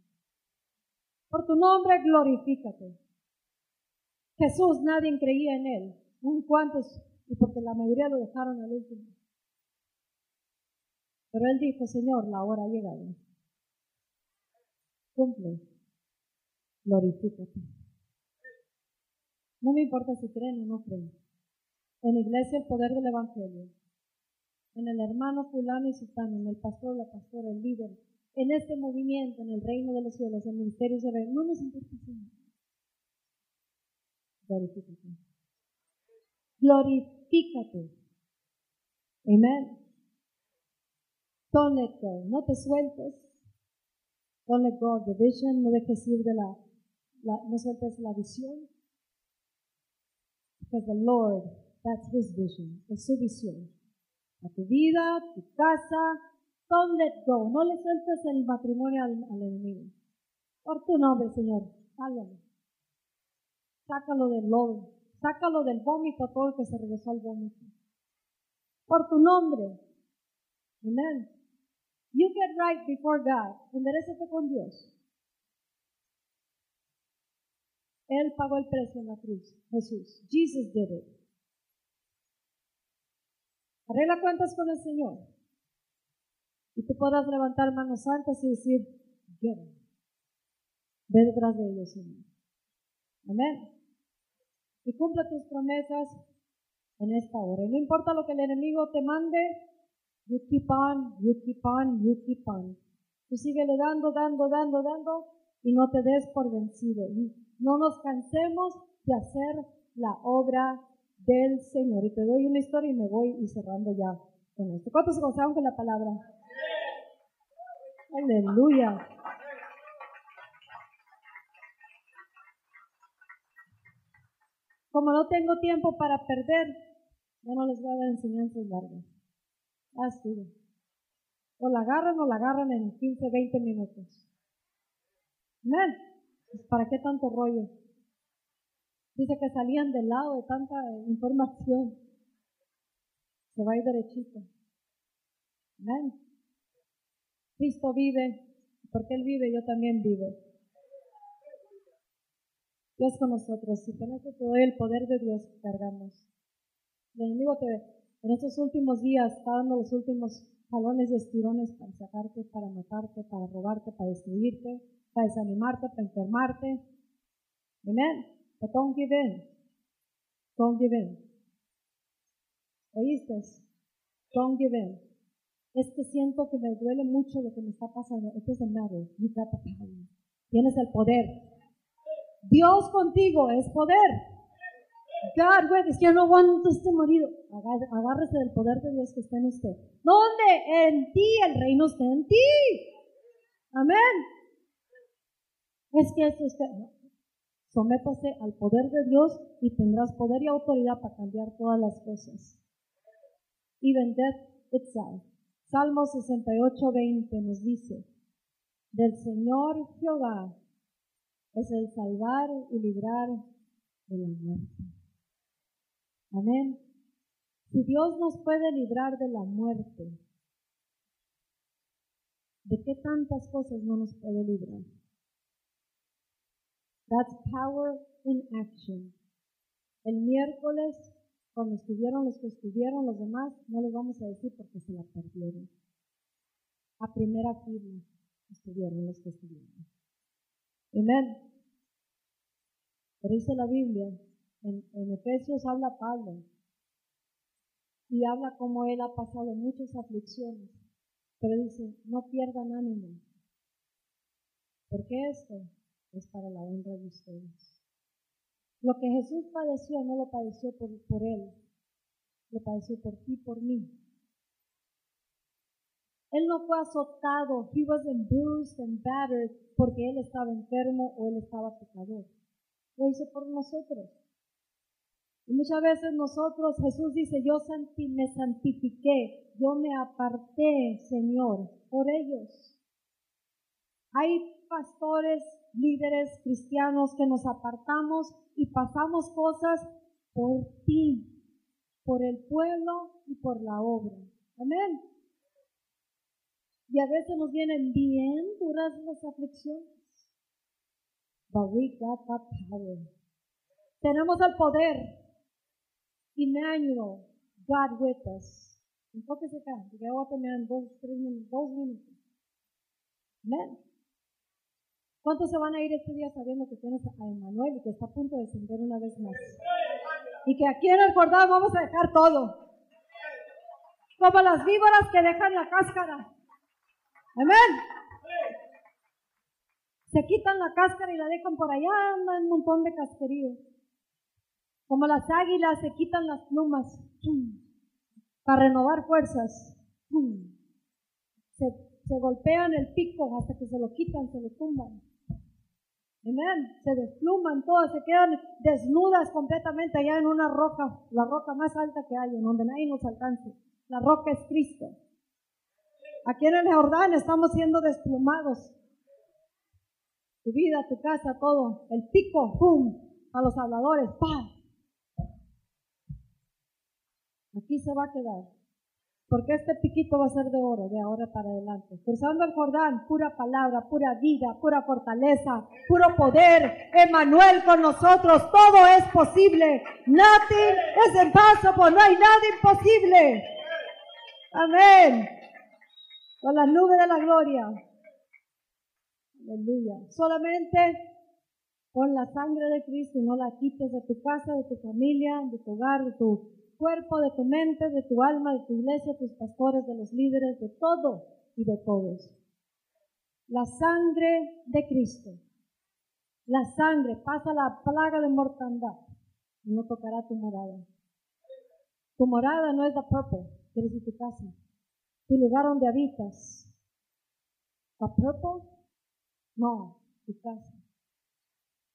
Por tu nombre, glorifícate. Jesús nadie creía en él, un cuantos, y porque la mayoría lo dejaron al último. Pero él dijo, Señor, la hora ha llegado. Cumple, glorifícate. No me importa si creen o no creen. En iglesia el poder del Evangelio. En el hermano fulano y sultano, en el pastor, la pastora, el líder, en este movimiento, en el reino de los cielos, el ministerio de no nos importa, glorifícate. Glorifícate. Amén. Don't let go. No te sueltes. Don't let go of the vision. No dejes ir de la, la no sueltes la visión. Because the Lord, that's His vision. Es su visión. A tu vida, tu casa. Let. No le sueltes el matrimonio al, al enemigo. Por tu nombre, Señor. Sálvame. Sácalo del lodo. Sácalo del vómito todo el que se regresó al vómito. Por tu nombre. Amén. You get right before God. Enderézate con Dios. Él pagó el precio en la cruz. Jesús. Jesus did it. Arregla cuentas con el Señor. Y tú podrás levantar manos santas y decir, get Ve detrás de ellos, Señor. Amén y cumple tus promesas en esta hora. Y no importa lo que el enemigo te mande, you keep on, you keep on, you keep on. Tú síguele dando, dando, dando, dando y no te des por vencido. Y no nos cansemos de hacer la obra del Señor. Y te doy una historia y me voy y cerrando ya con esto. ¿Cuántos se gozaron con la palabra? Aleluya. Como no tengo tiempo para perder, ya no les voy a dar enseñanzas largas. Estuvo. O la agarran o la agarran en 15, 20 minutos. ¿Ven? Pues, ¿Para qué tanto rollo? Dice que salían del lado de tanta información. Se va a ir derechito. ¿Ven? Cristo vive. Porque Él vive, yo también vivo. Dios con nosotros. Y con esto te doy el poder de Dios que cargamos. El enemigo te, en estos últimos días está dando los últimos jalones y estirones para sacarte, para matarte, para robarte, para destruirte, para desanimarte, para enfermarte. Amén. But don't give in. Don't give. ¿Oíste? Don't give in. Es que siento que me duele mucho lo que me está pasando. It doesn't matter. You got the power. Tienes el poder. Dios contigo es poder. God, güey, es que yo no aguanto este marido. Agárrese del poder de Dios que está en usted. ¿Dónde? En ti, el reino está en ti. Amén. Es que eso es que. Sométase al poder de Dios y tendrás poder y autoridad para cambiar todas las cosas. Even death itself. Salmo 68, 20 nos dice: Del Señor Jehová es el salvar y librar de la muerte. Amén. Si Dios nos puede librar de la muerte, ¿de qué tantas cosas no nos puede librar? That's power in action. El miércoles, cuando estuvieron los que estuvieron, los demás, no les vamos a decir porque se la perdieron. A primera fila estuvieron los que estuvieron. Amén. Pero dice la Biblia, en, en Efesios habla Pablo, y habla como él ha pasado muchas aflicciones, pero dice, no pierdan ánimo, porque esto es para la honra de ustedes. Lo que Jesús padeció no lo padeció por, él, lo padeció por ti, por mí. Él no fue azotado, he wasn't bruised and battered porque él estaba enfermo o él estaba pecador. Lo hizo por nosotros. Y muchas veces nosotros, Jesús dice, yo me santifiqué, yo me aparté, Señor, por ellos. Hay pastores, líderes cristianos que nos apartamos y pasamos cosas por ti, por el pueblo y por la obra. Amén. Y a veces nos vienen bien duras las aflicciones. But we got power. Tenemos el poder. Emmanuel, God with us. Enfóquese acá, porque voy a terminar en dos, tres minutos, dos minutos. Amén. ¿Cuántos se van a ir este día sabiendo que tienes a Emmanuel y que está a punto de descender una vez más? Y que aquí en el cordón vamos a dejar todo. Como las víboras que dejan la cáscara. Amén. Se quitan la cáscara y la dejan por allá, andan un montón de casquerío. Como las águilas se quitan las plumas para renovar fuerzas. Se, se golpean el pico hasta que se lo quitan, se lo tumban. Amén. Se despluman todas, se quedan desnudas completamente allá en una roca, la roca más alta que hay, en donde nadie nos alcance. La roca es Cristo. Aquí en el Jordán estamos siendo desplumados. Tu vida, tu casa, todo. El pico, ¡pum! A los habladores, ¡pam! Aquí se va a quedar. Porque este piquito va a ser de oro de ahora para adelante. Cruzando el Jordán, pura palabra, pura vida, pura fortaleza, puro poder. Emanuel con nosotros, todo es posible. Nothing is impossible, no hay nada imposible. Amén con la nube de la gloria. Aleluya. Solamente con la sangre de Cristo no la quites de tu casa, de tu familia, de tu hogar, de tu cuerpo, de tu mente, de tu alma, de tu iglesia, de tus pastores, de los líderes, de todo y de todos. La sangre de Cristo. La sangre pasa la plaga de mortandad y no tocará tu morada. Tu morada no es la purple, quieres decir tu casa tu lugar donde habitas. ¿A propósito? No, tu casa.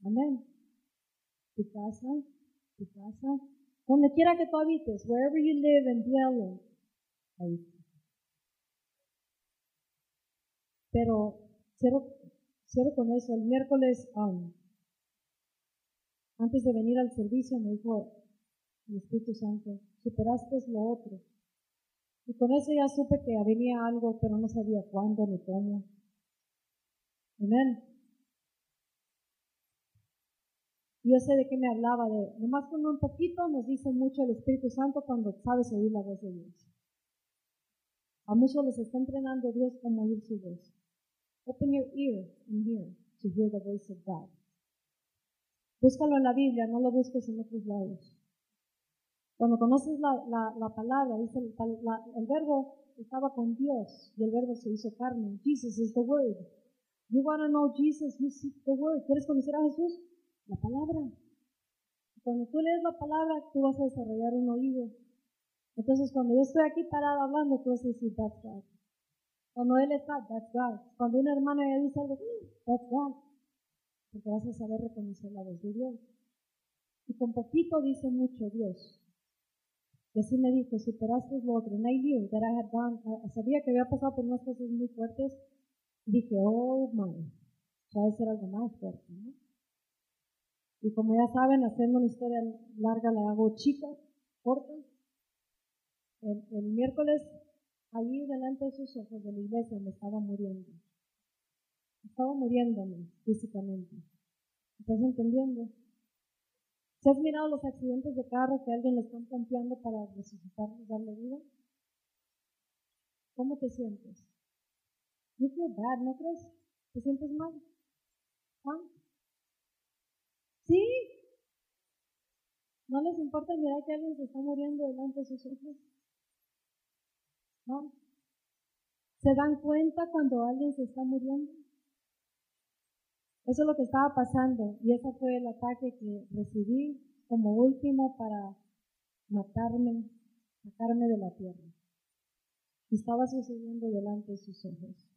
Amén. Tu casa, tu casa. Donde quiera que tú habites, wherever you live and dwell in. Ahí. Pero cierro, cierro con eso. El miércoles, um, antes de venir al servicio, me dijo el Espíritu Santo, superaste lo otro. Y con eso ya supe que venía algo, pero no sabía cuándo ni cómo. Amén. Yo sé de qué me hablaba, de nomás con un poquito nos dice mucho el Espíritu Santo cuando sabes oír la voz de Dios. A muchos les está entrenando Dios como oír su voz. Open your ear and hear to hear the voice of God. Búscalo en la Biblia, no lo busques en otros lados. Cuando conoces la, la, la palabra, dice el, el, verbo estaba con Dios y el verbo se hizo carne. Jesus is the word. You want to know Jesus, you seek the word. ¿Quieres conocer a Jesús? La palabra. Cuando tú lees la palabra, tú vas a desarrollar un oído. Entonces, cuando yo estoy aquí parado hablando, tú vas a decir, that's God. Cuando Él está, that's God. Cuando una hermana ya dice algo, that's God. Porque vas a saber reconocer la voz de Dios. Y con poquito dice mucho Dios. Y así me dijo, superaste lo otro. And I knew that I had gone, sabía que había pasado por unas cosas muy fuertes. Dije, oh my, va a ser algo más fuerte, ¿no? Y como ya saben, haciendo una historia larga la hago chica, corta. el, miércoles, allí delante de sus ojos de la iglesia, me estaba muriendo. Estaba muriéndome físicamente. ¿Estás entendiendo? ¿Se has mirado los accidentes de carro que alguien le están pompeando para resucitar y darle vida? ¿Cómo te sientes? You feel bad, ¿no crees? ¿Te sientes mal? ¿Ah? ¿Sí? ¿No les importa mirar que alguien se está muriendo delante de sus ojos? ¿No? ¿Se dan cuenta cuando alguien se está muriendo? Eso es lo que estaba pasando y ese fue el ataque que recibí como último para matarme, sacarme de la tierra. Y estaba sucediendo delante de sus ojos.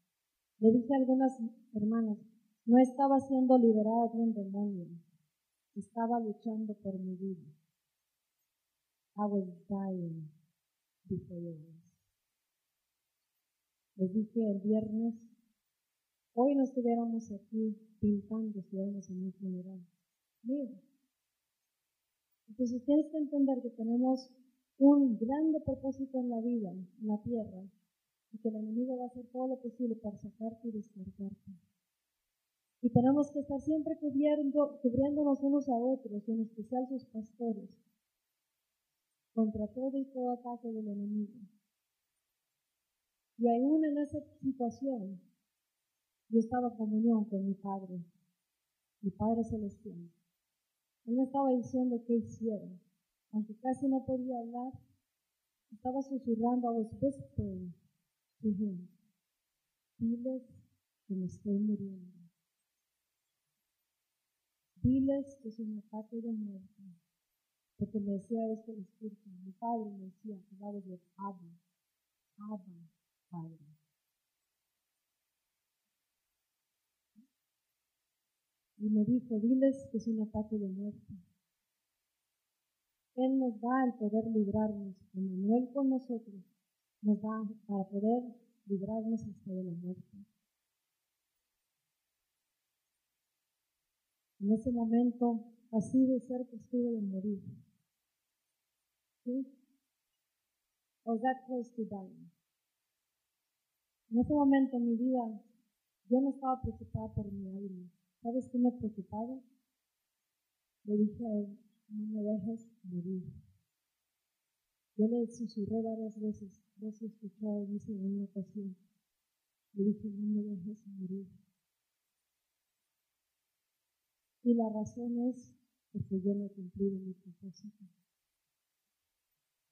Le dije a algunas hermanas, no estaba siendo liberada de un demonio, estaba luchando por mi vida. I was dying before your Les dije el viernes, hoy no estuviéramos aquí pintando, estuviéramos en un funeral. Mira. Entonces tienes que entender que tenemos un grande propósito en la vida, en la tierra, y que el enemigo va a hacer todo lo posible para sacarte y descartarte. Y tenemos que estar siempre cubriendo, cubriéndonos unos a otros, en especial sus pastores, contra todo y todo ataque del enemigo. Y aún en esa situación, yo estaba en comunión con mi Padre, mi Padre Celestial. Él me estaba diciendo qué hiciera. Aunque casi no podía hablar, estaba susurrando, a was whispering to him. Diles que me estoy muriendo. Diles que es un ataque de muerte. Porque me decía esto el Espíritu. Mi padre me decía que va a decir Abba, Abba, Padre. y me dijo, diles que es un ataque de muerte. Él nos da el poder librarnos, Emanuel con nosotros, nos da para poder librarnos hasta de la muerte. En ese momento, así de cerca estuve de morir. ¿Sí? Was that close to dying? En ese momento en mi vida, yo no estaba preocupada por mi alma. ¿Sabes qué me preocupaba? Le dije a él, no me dejes morir. Yo le susurré varias veces, vos escuchado, dice en una ocasión. Le dije, no me dejes morir. Y la razón es porque yo no he cumplido mi propósito.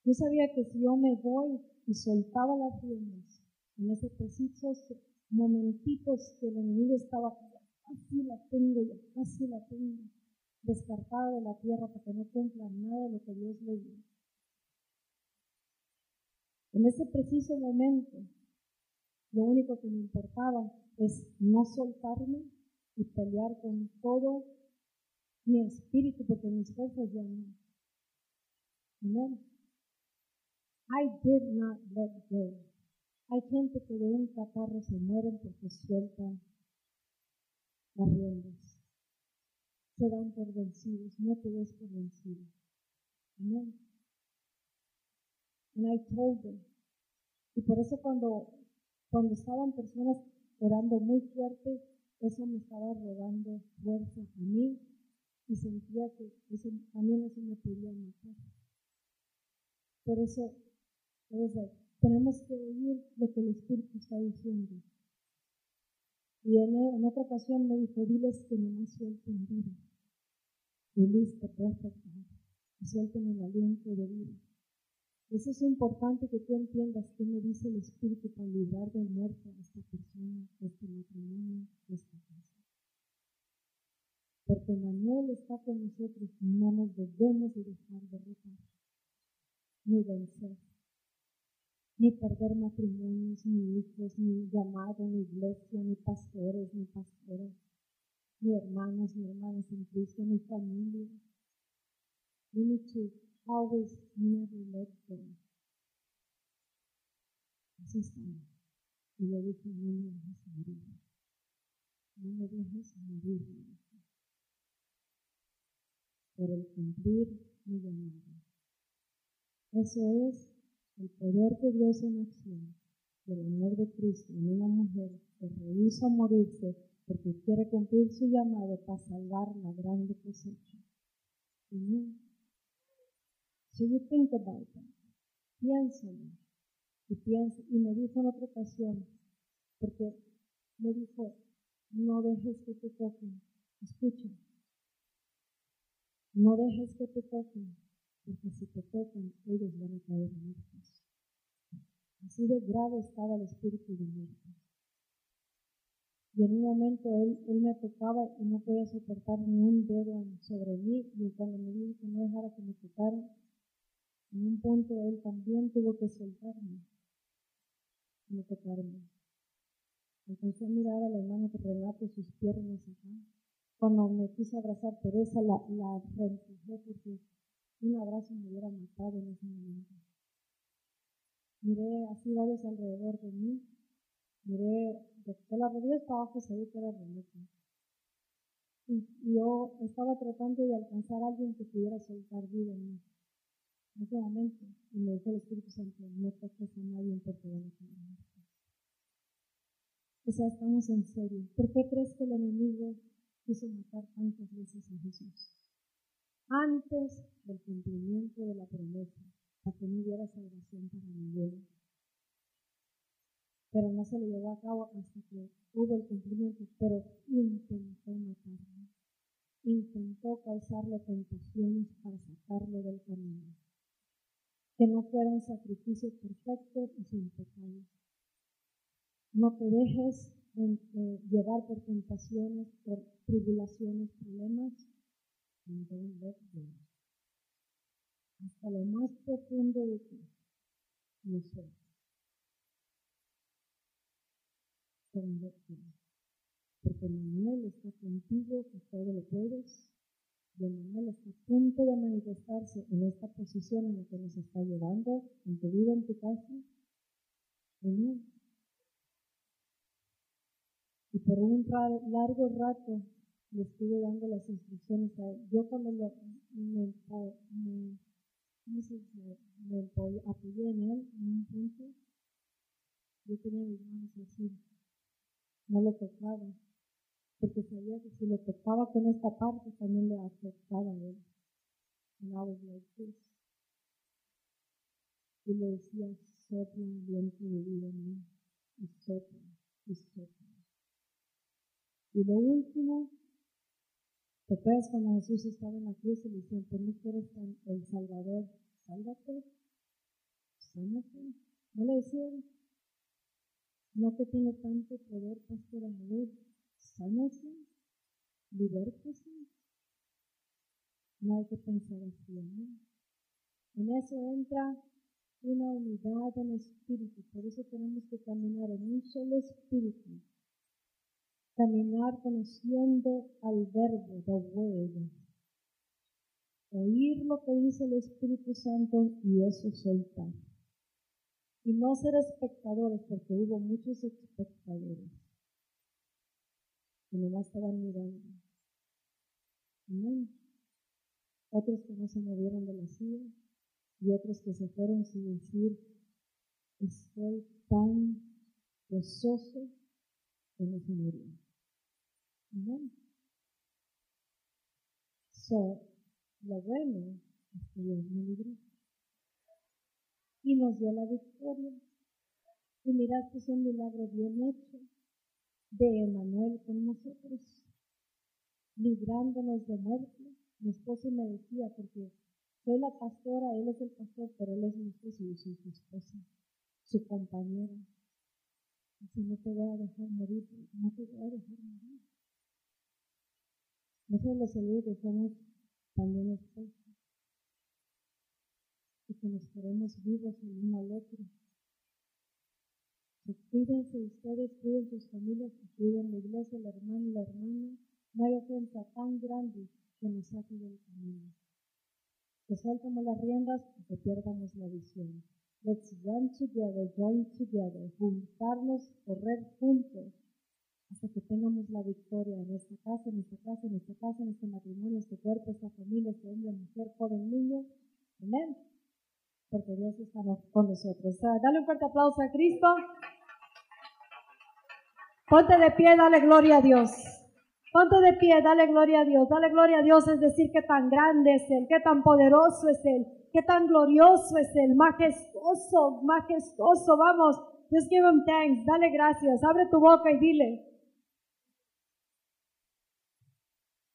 Yo sabía que si yo me voy y soltaba las riendas en ese precisos momentitos que el enemigo estaba casi la tengo, ya casi la tengo, descartada de la tierra para que no cumpla nada de lo que Dios le dio. En ese preciso momento, lo único que me importaba es no soltarme y pelear con todo mi espíritu, porque mis fuerzas ya no. Amén. I did not let go. Hay gente que de un catarro se mueren porque sueltan las riendas. Se dan por vencidos, no te des por vencido. Amén. And I told them. Y por eso cuando, cuando estaban personas orando muy fuerte, eso me estaba robando fuerza a mí y sentía que eso, también eso me podía matar. Por eso, tenemos que oír lo que el Espíritu está diciendo. Y en, otra ocasión me dijo, diles que no me suelten vida. Y listo, perfecto. Y suelten el aliento de vida. Eso es importante que tú entiendas qué me dice el Espíritu para librar de muerte a esta persona, a este matrimonio, a esta casa. Porque Manuel está con nosotros y no nos debemos de dejar derrotar ni vencer ni perder matrimonios, ni hijos, ni llamado, ni iglesia, ni pastores, ni pastoras, ni hermanos, ni hermanas en Cristo, ni familia. We need to always never let go. Así está. Y le dije, no me dejes morir. No me dejes morir. Por el cumplir mi llamado. Eso es el poder de Dios en acción, el amor de Cristo en una mujer que rehúsa morirse porque quiere cumplir su llamado para salvar la grande cosecha. Amen. So you think about that. Piénsalo. Y piensa, y me dijo en otra ocasión, porque me dijo, no dejes que te toquen. Escucha. No dejes que te toquen, porque si te tocan, ellos van a caer muertos. Así de grave estaba el espíritu de muerte. Y en un momento él, me tocaba y no podía soportar ni un dedo sobre mí. Y cuando me dijo que no dejara que me tocaran, en un punto él también tuvo que soltarme, no tocarme. Alcancé a mirar al hermano que relato sus piernas acá. Cuando me quiso abrazar Teresa, la, la porque un abrazo me hubiera matado en ese momento. Miré así varios alrededor de mí. Miré de, las rodillas para abajo, sabía que era remoto. Y, yo estaba tratando de alcanzar a alguien que pudiera soltar vida en mí. En ese momento, y me dijo el Espíritu Santo, no toques a nadie porque van a caer O sea, estamos en serio. ¿Por qué crees que el enemigo quiso matar tantas veces a Jesús? Antes del cumplimiento de la promesa, para que no hubiera salvación para ninguno. Pero no se le llevó a cabo hasta que hubo el cumplimiento, pero intentó matarlo. Intentó causarle tentaciones para sacarlo del camino. Que no fuera un sacrificio perfecto y sin pecado. No te dejes eh, llevar por tentaciones, por tribulaciones, problemas. don't let hasta lo más profundo de ti. No sé. Porque Manuel está contigo, que todo lo puedes. Y Manuel está a punto de manifestarse en esta posición en la que nos está llevando, en tu vida, en tu casa. Amén. Y por un largo rato le estuve dando las instrucciones a él. Yo cuando lo, me, me entonces me apoyé en él en un punto. Yo tenía mis manos así. No lo tocaba. Porque sabía que si lo tocaba con esta parte también le afectaba a él. And I was like this. Y le decía, sopla viento de vida. Y sopla, y sopla. Y lo último ¿Te acuerdas cuando Jesús estaba en la cruz y le decían, pues no quieres el Salvador, sálvate, sánate? ¿No le decían? No que tiene tanto poder, pastor Amor, sánese, libértese. No hay que pensar así, ¿no? En eso entra una unidad en espíritu, por eso tenemos que caminar en un solo espíritu caminar conociendo al verbo, the word. Oír lo que dice el Espíritu Santo y eso soltar. Y no ser espectadores, porque hubo muchos espectadores que nomás estaban mirando. Otros que no se movieron de la silla y otros que se fueron sin decir, estoy tan gozoso que no se murió. So, lo bueno es que Dios me libró. Y nos dio la victoria. Y mirad que es un milagro bien hecho de Emanuel con nosotros, librándonos de muerte. Mi esposo me decía, porque soy la pastora, él es el pastor, pero él es mi esposo y soy su esposa, su compañera. Dice, no te voy a dejar morir, no te voy a dejar morir. No se los que somos también esposos y que nos queremos vivos el uno al otro. Que cuídense ustedes, cuiden sus familias, y cuiden la iglesia, el hermano y la hermana. No hay ofensa tan grande que nos saque del camino. Que soltemos las riendas y que pierdamos la visión. Let's run together, join together, juntarnos, correr juntos hasta que tengamos la victoria en esta casa, en esta casa, en esta casa, en este matrimonio, este cuerpo, esta familia, este hombre, mujer, joven, niño. Amén. porque Dios está con nosotros. dale un fuerte aplauso a Cristo. Ponte de pie, dale gloria a Dios. Ponte de pie, dale gloria a Dios. Dale gloria a Dios es decir que tan grande es Él, que tan poderoso es Él, que tan glorioso es Él, majestuoso, majestuoso. Vamos, just give Him thanks, dale gracias. Abre tu boca y dile.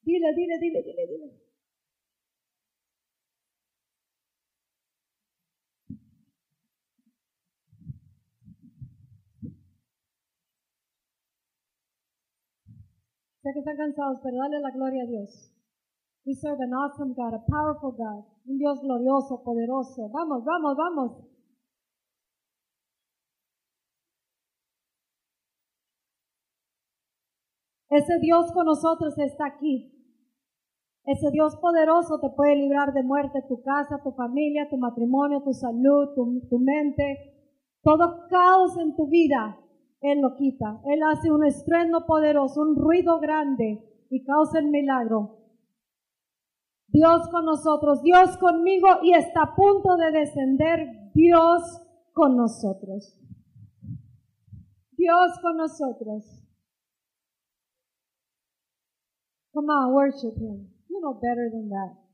Dile, dile, dile, dile, dile. Sé que están cansados, pero dale la gloria a Dios. We serve an awesome God, a powerful God, un Dios glorioso, poderoso. Vamos, vamos, vamos. Ese Dios con nosotros está aquí. Ese Dios poderoso te puede librar de muerte tu casa, tu familia, tu matrimonio, tu salud, tu, mente, todo caos en tu vida. Él lo quita. Él hace un estruendo poderoso, un ruido grande y causa el milagro. Dios con nosotros, Dios conmigo y está a punto de descender Dios con nosotros. Dios con nosotros. Come on, worship Him. Know better than that.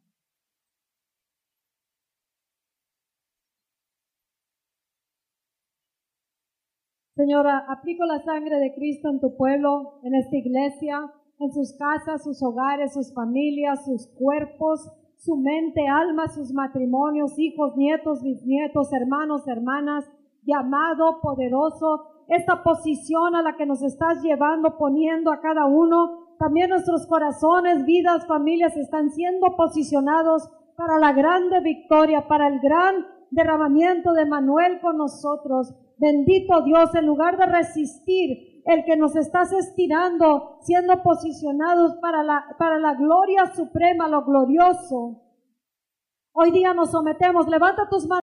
Señora, aplico la sangre de Cristo en tu pueblo, en esta iglesia, en sus casas, sus hogares, sus familias, sus cuerpos, su mente, alma, sus matrimonios, hijos, nietos, bisnietos, hermanos, hermanas, llamado poderoso, esta posición a la que nos estás llevando, poniendo a cada uno. También nuestros corazones, vidas, familias están siendo posicionados para la grande victoria, para el gran derramamiento de Manuel con nosotros. Bendito Dios, en lugar de resistir el que nos estás estirando, siendo posicionados para la, para la gloria suprema, lo glorioso. Hoy día nos sometemos. Levanta tus manos.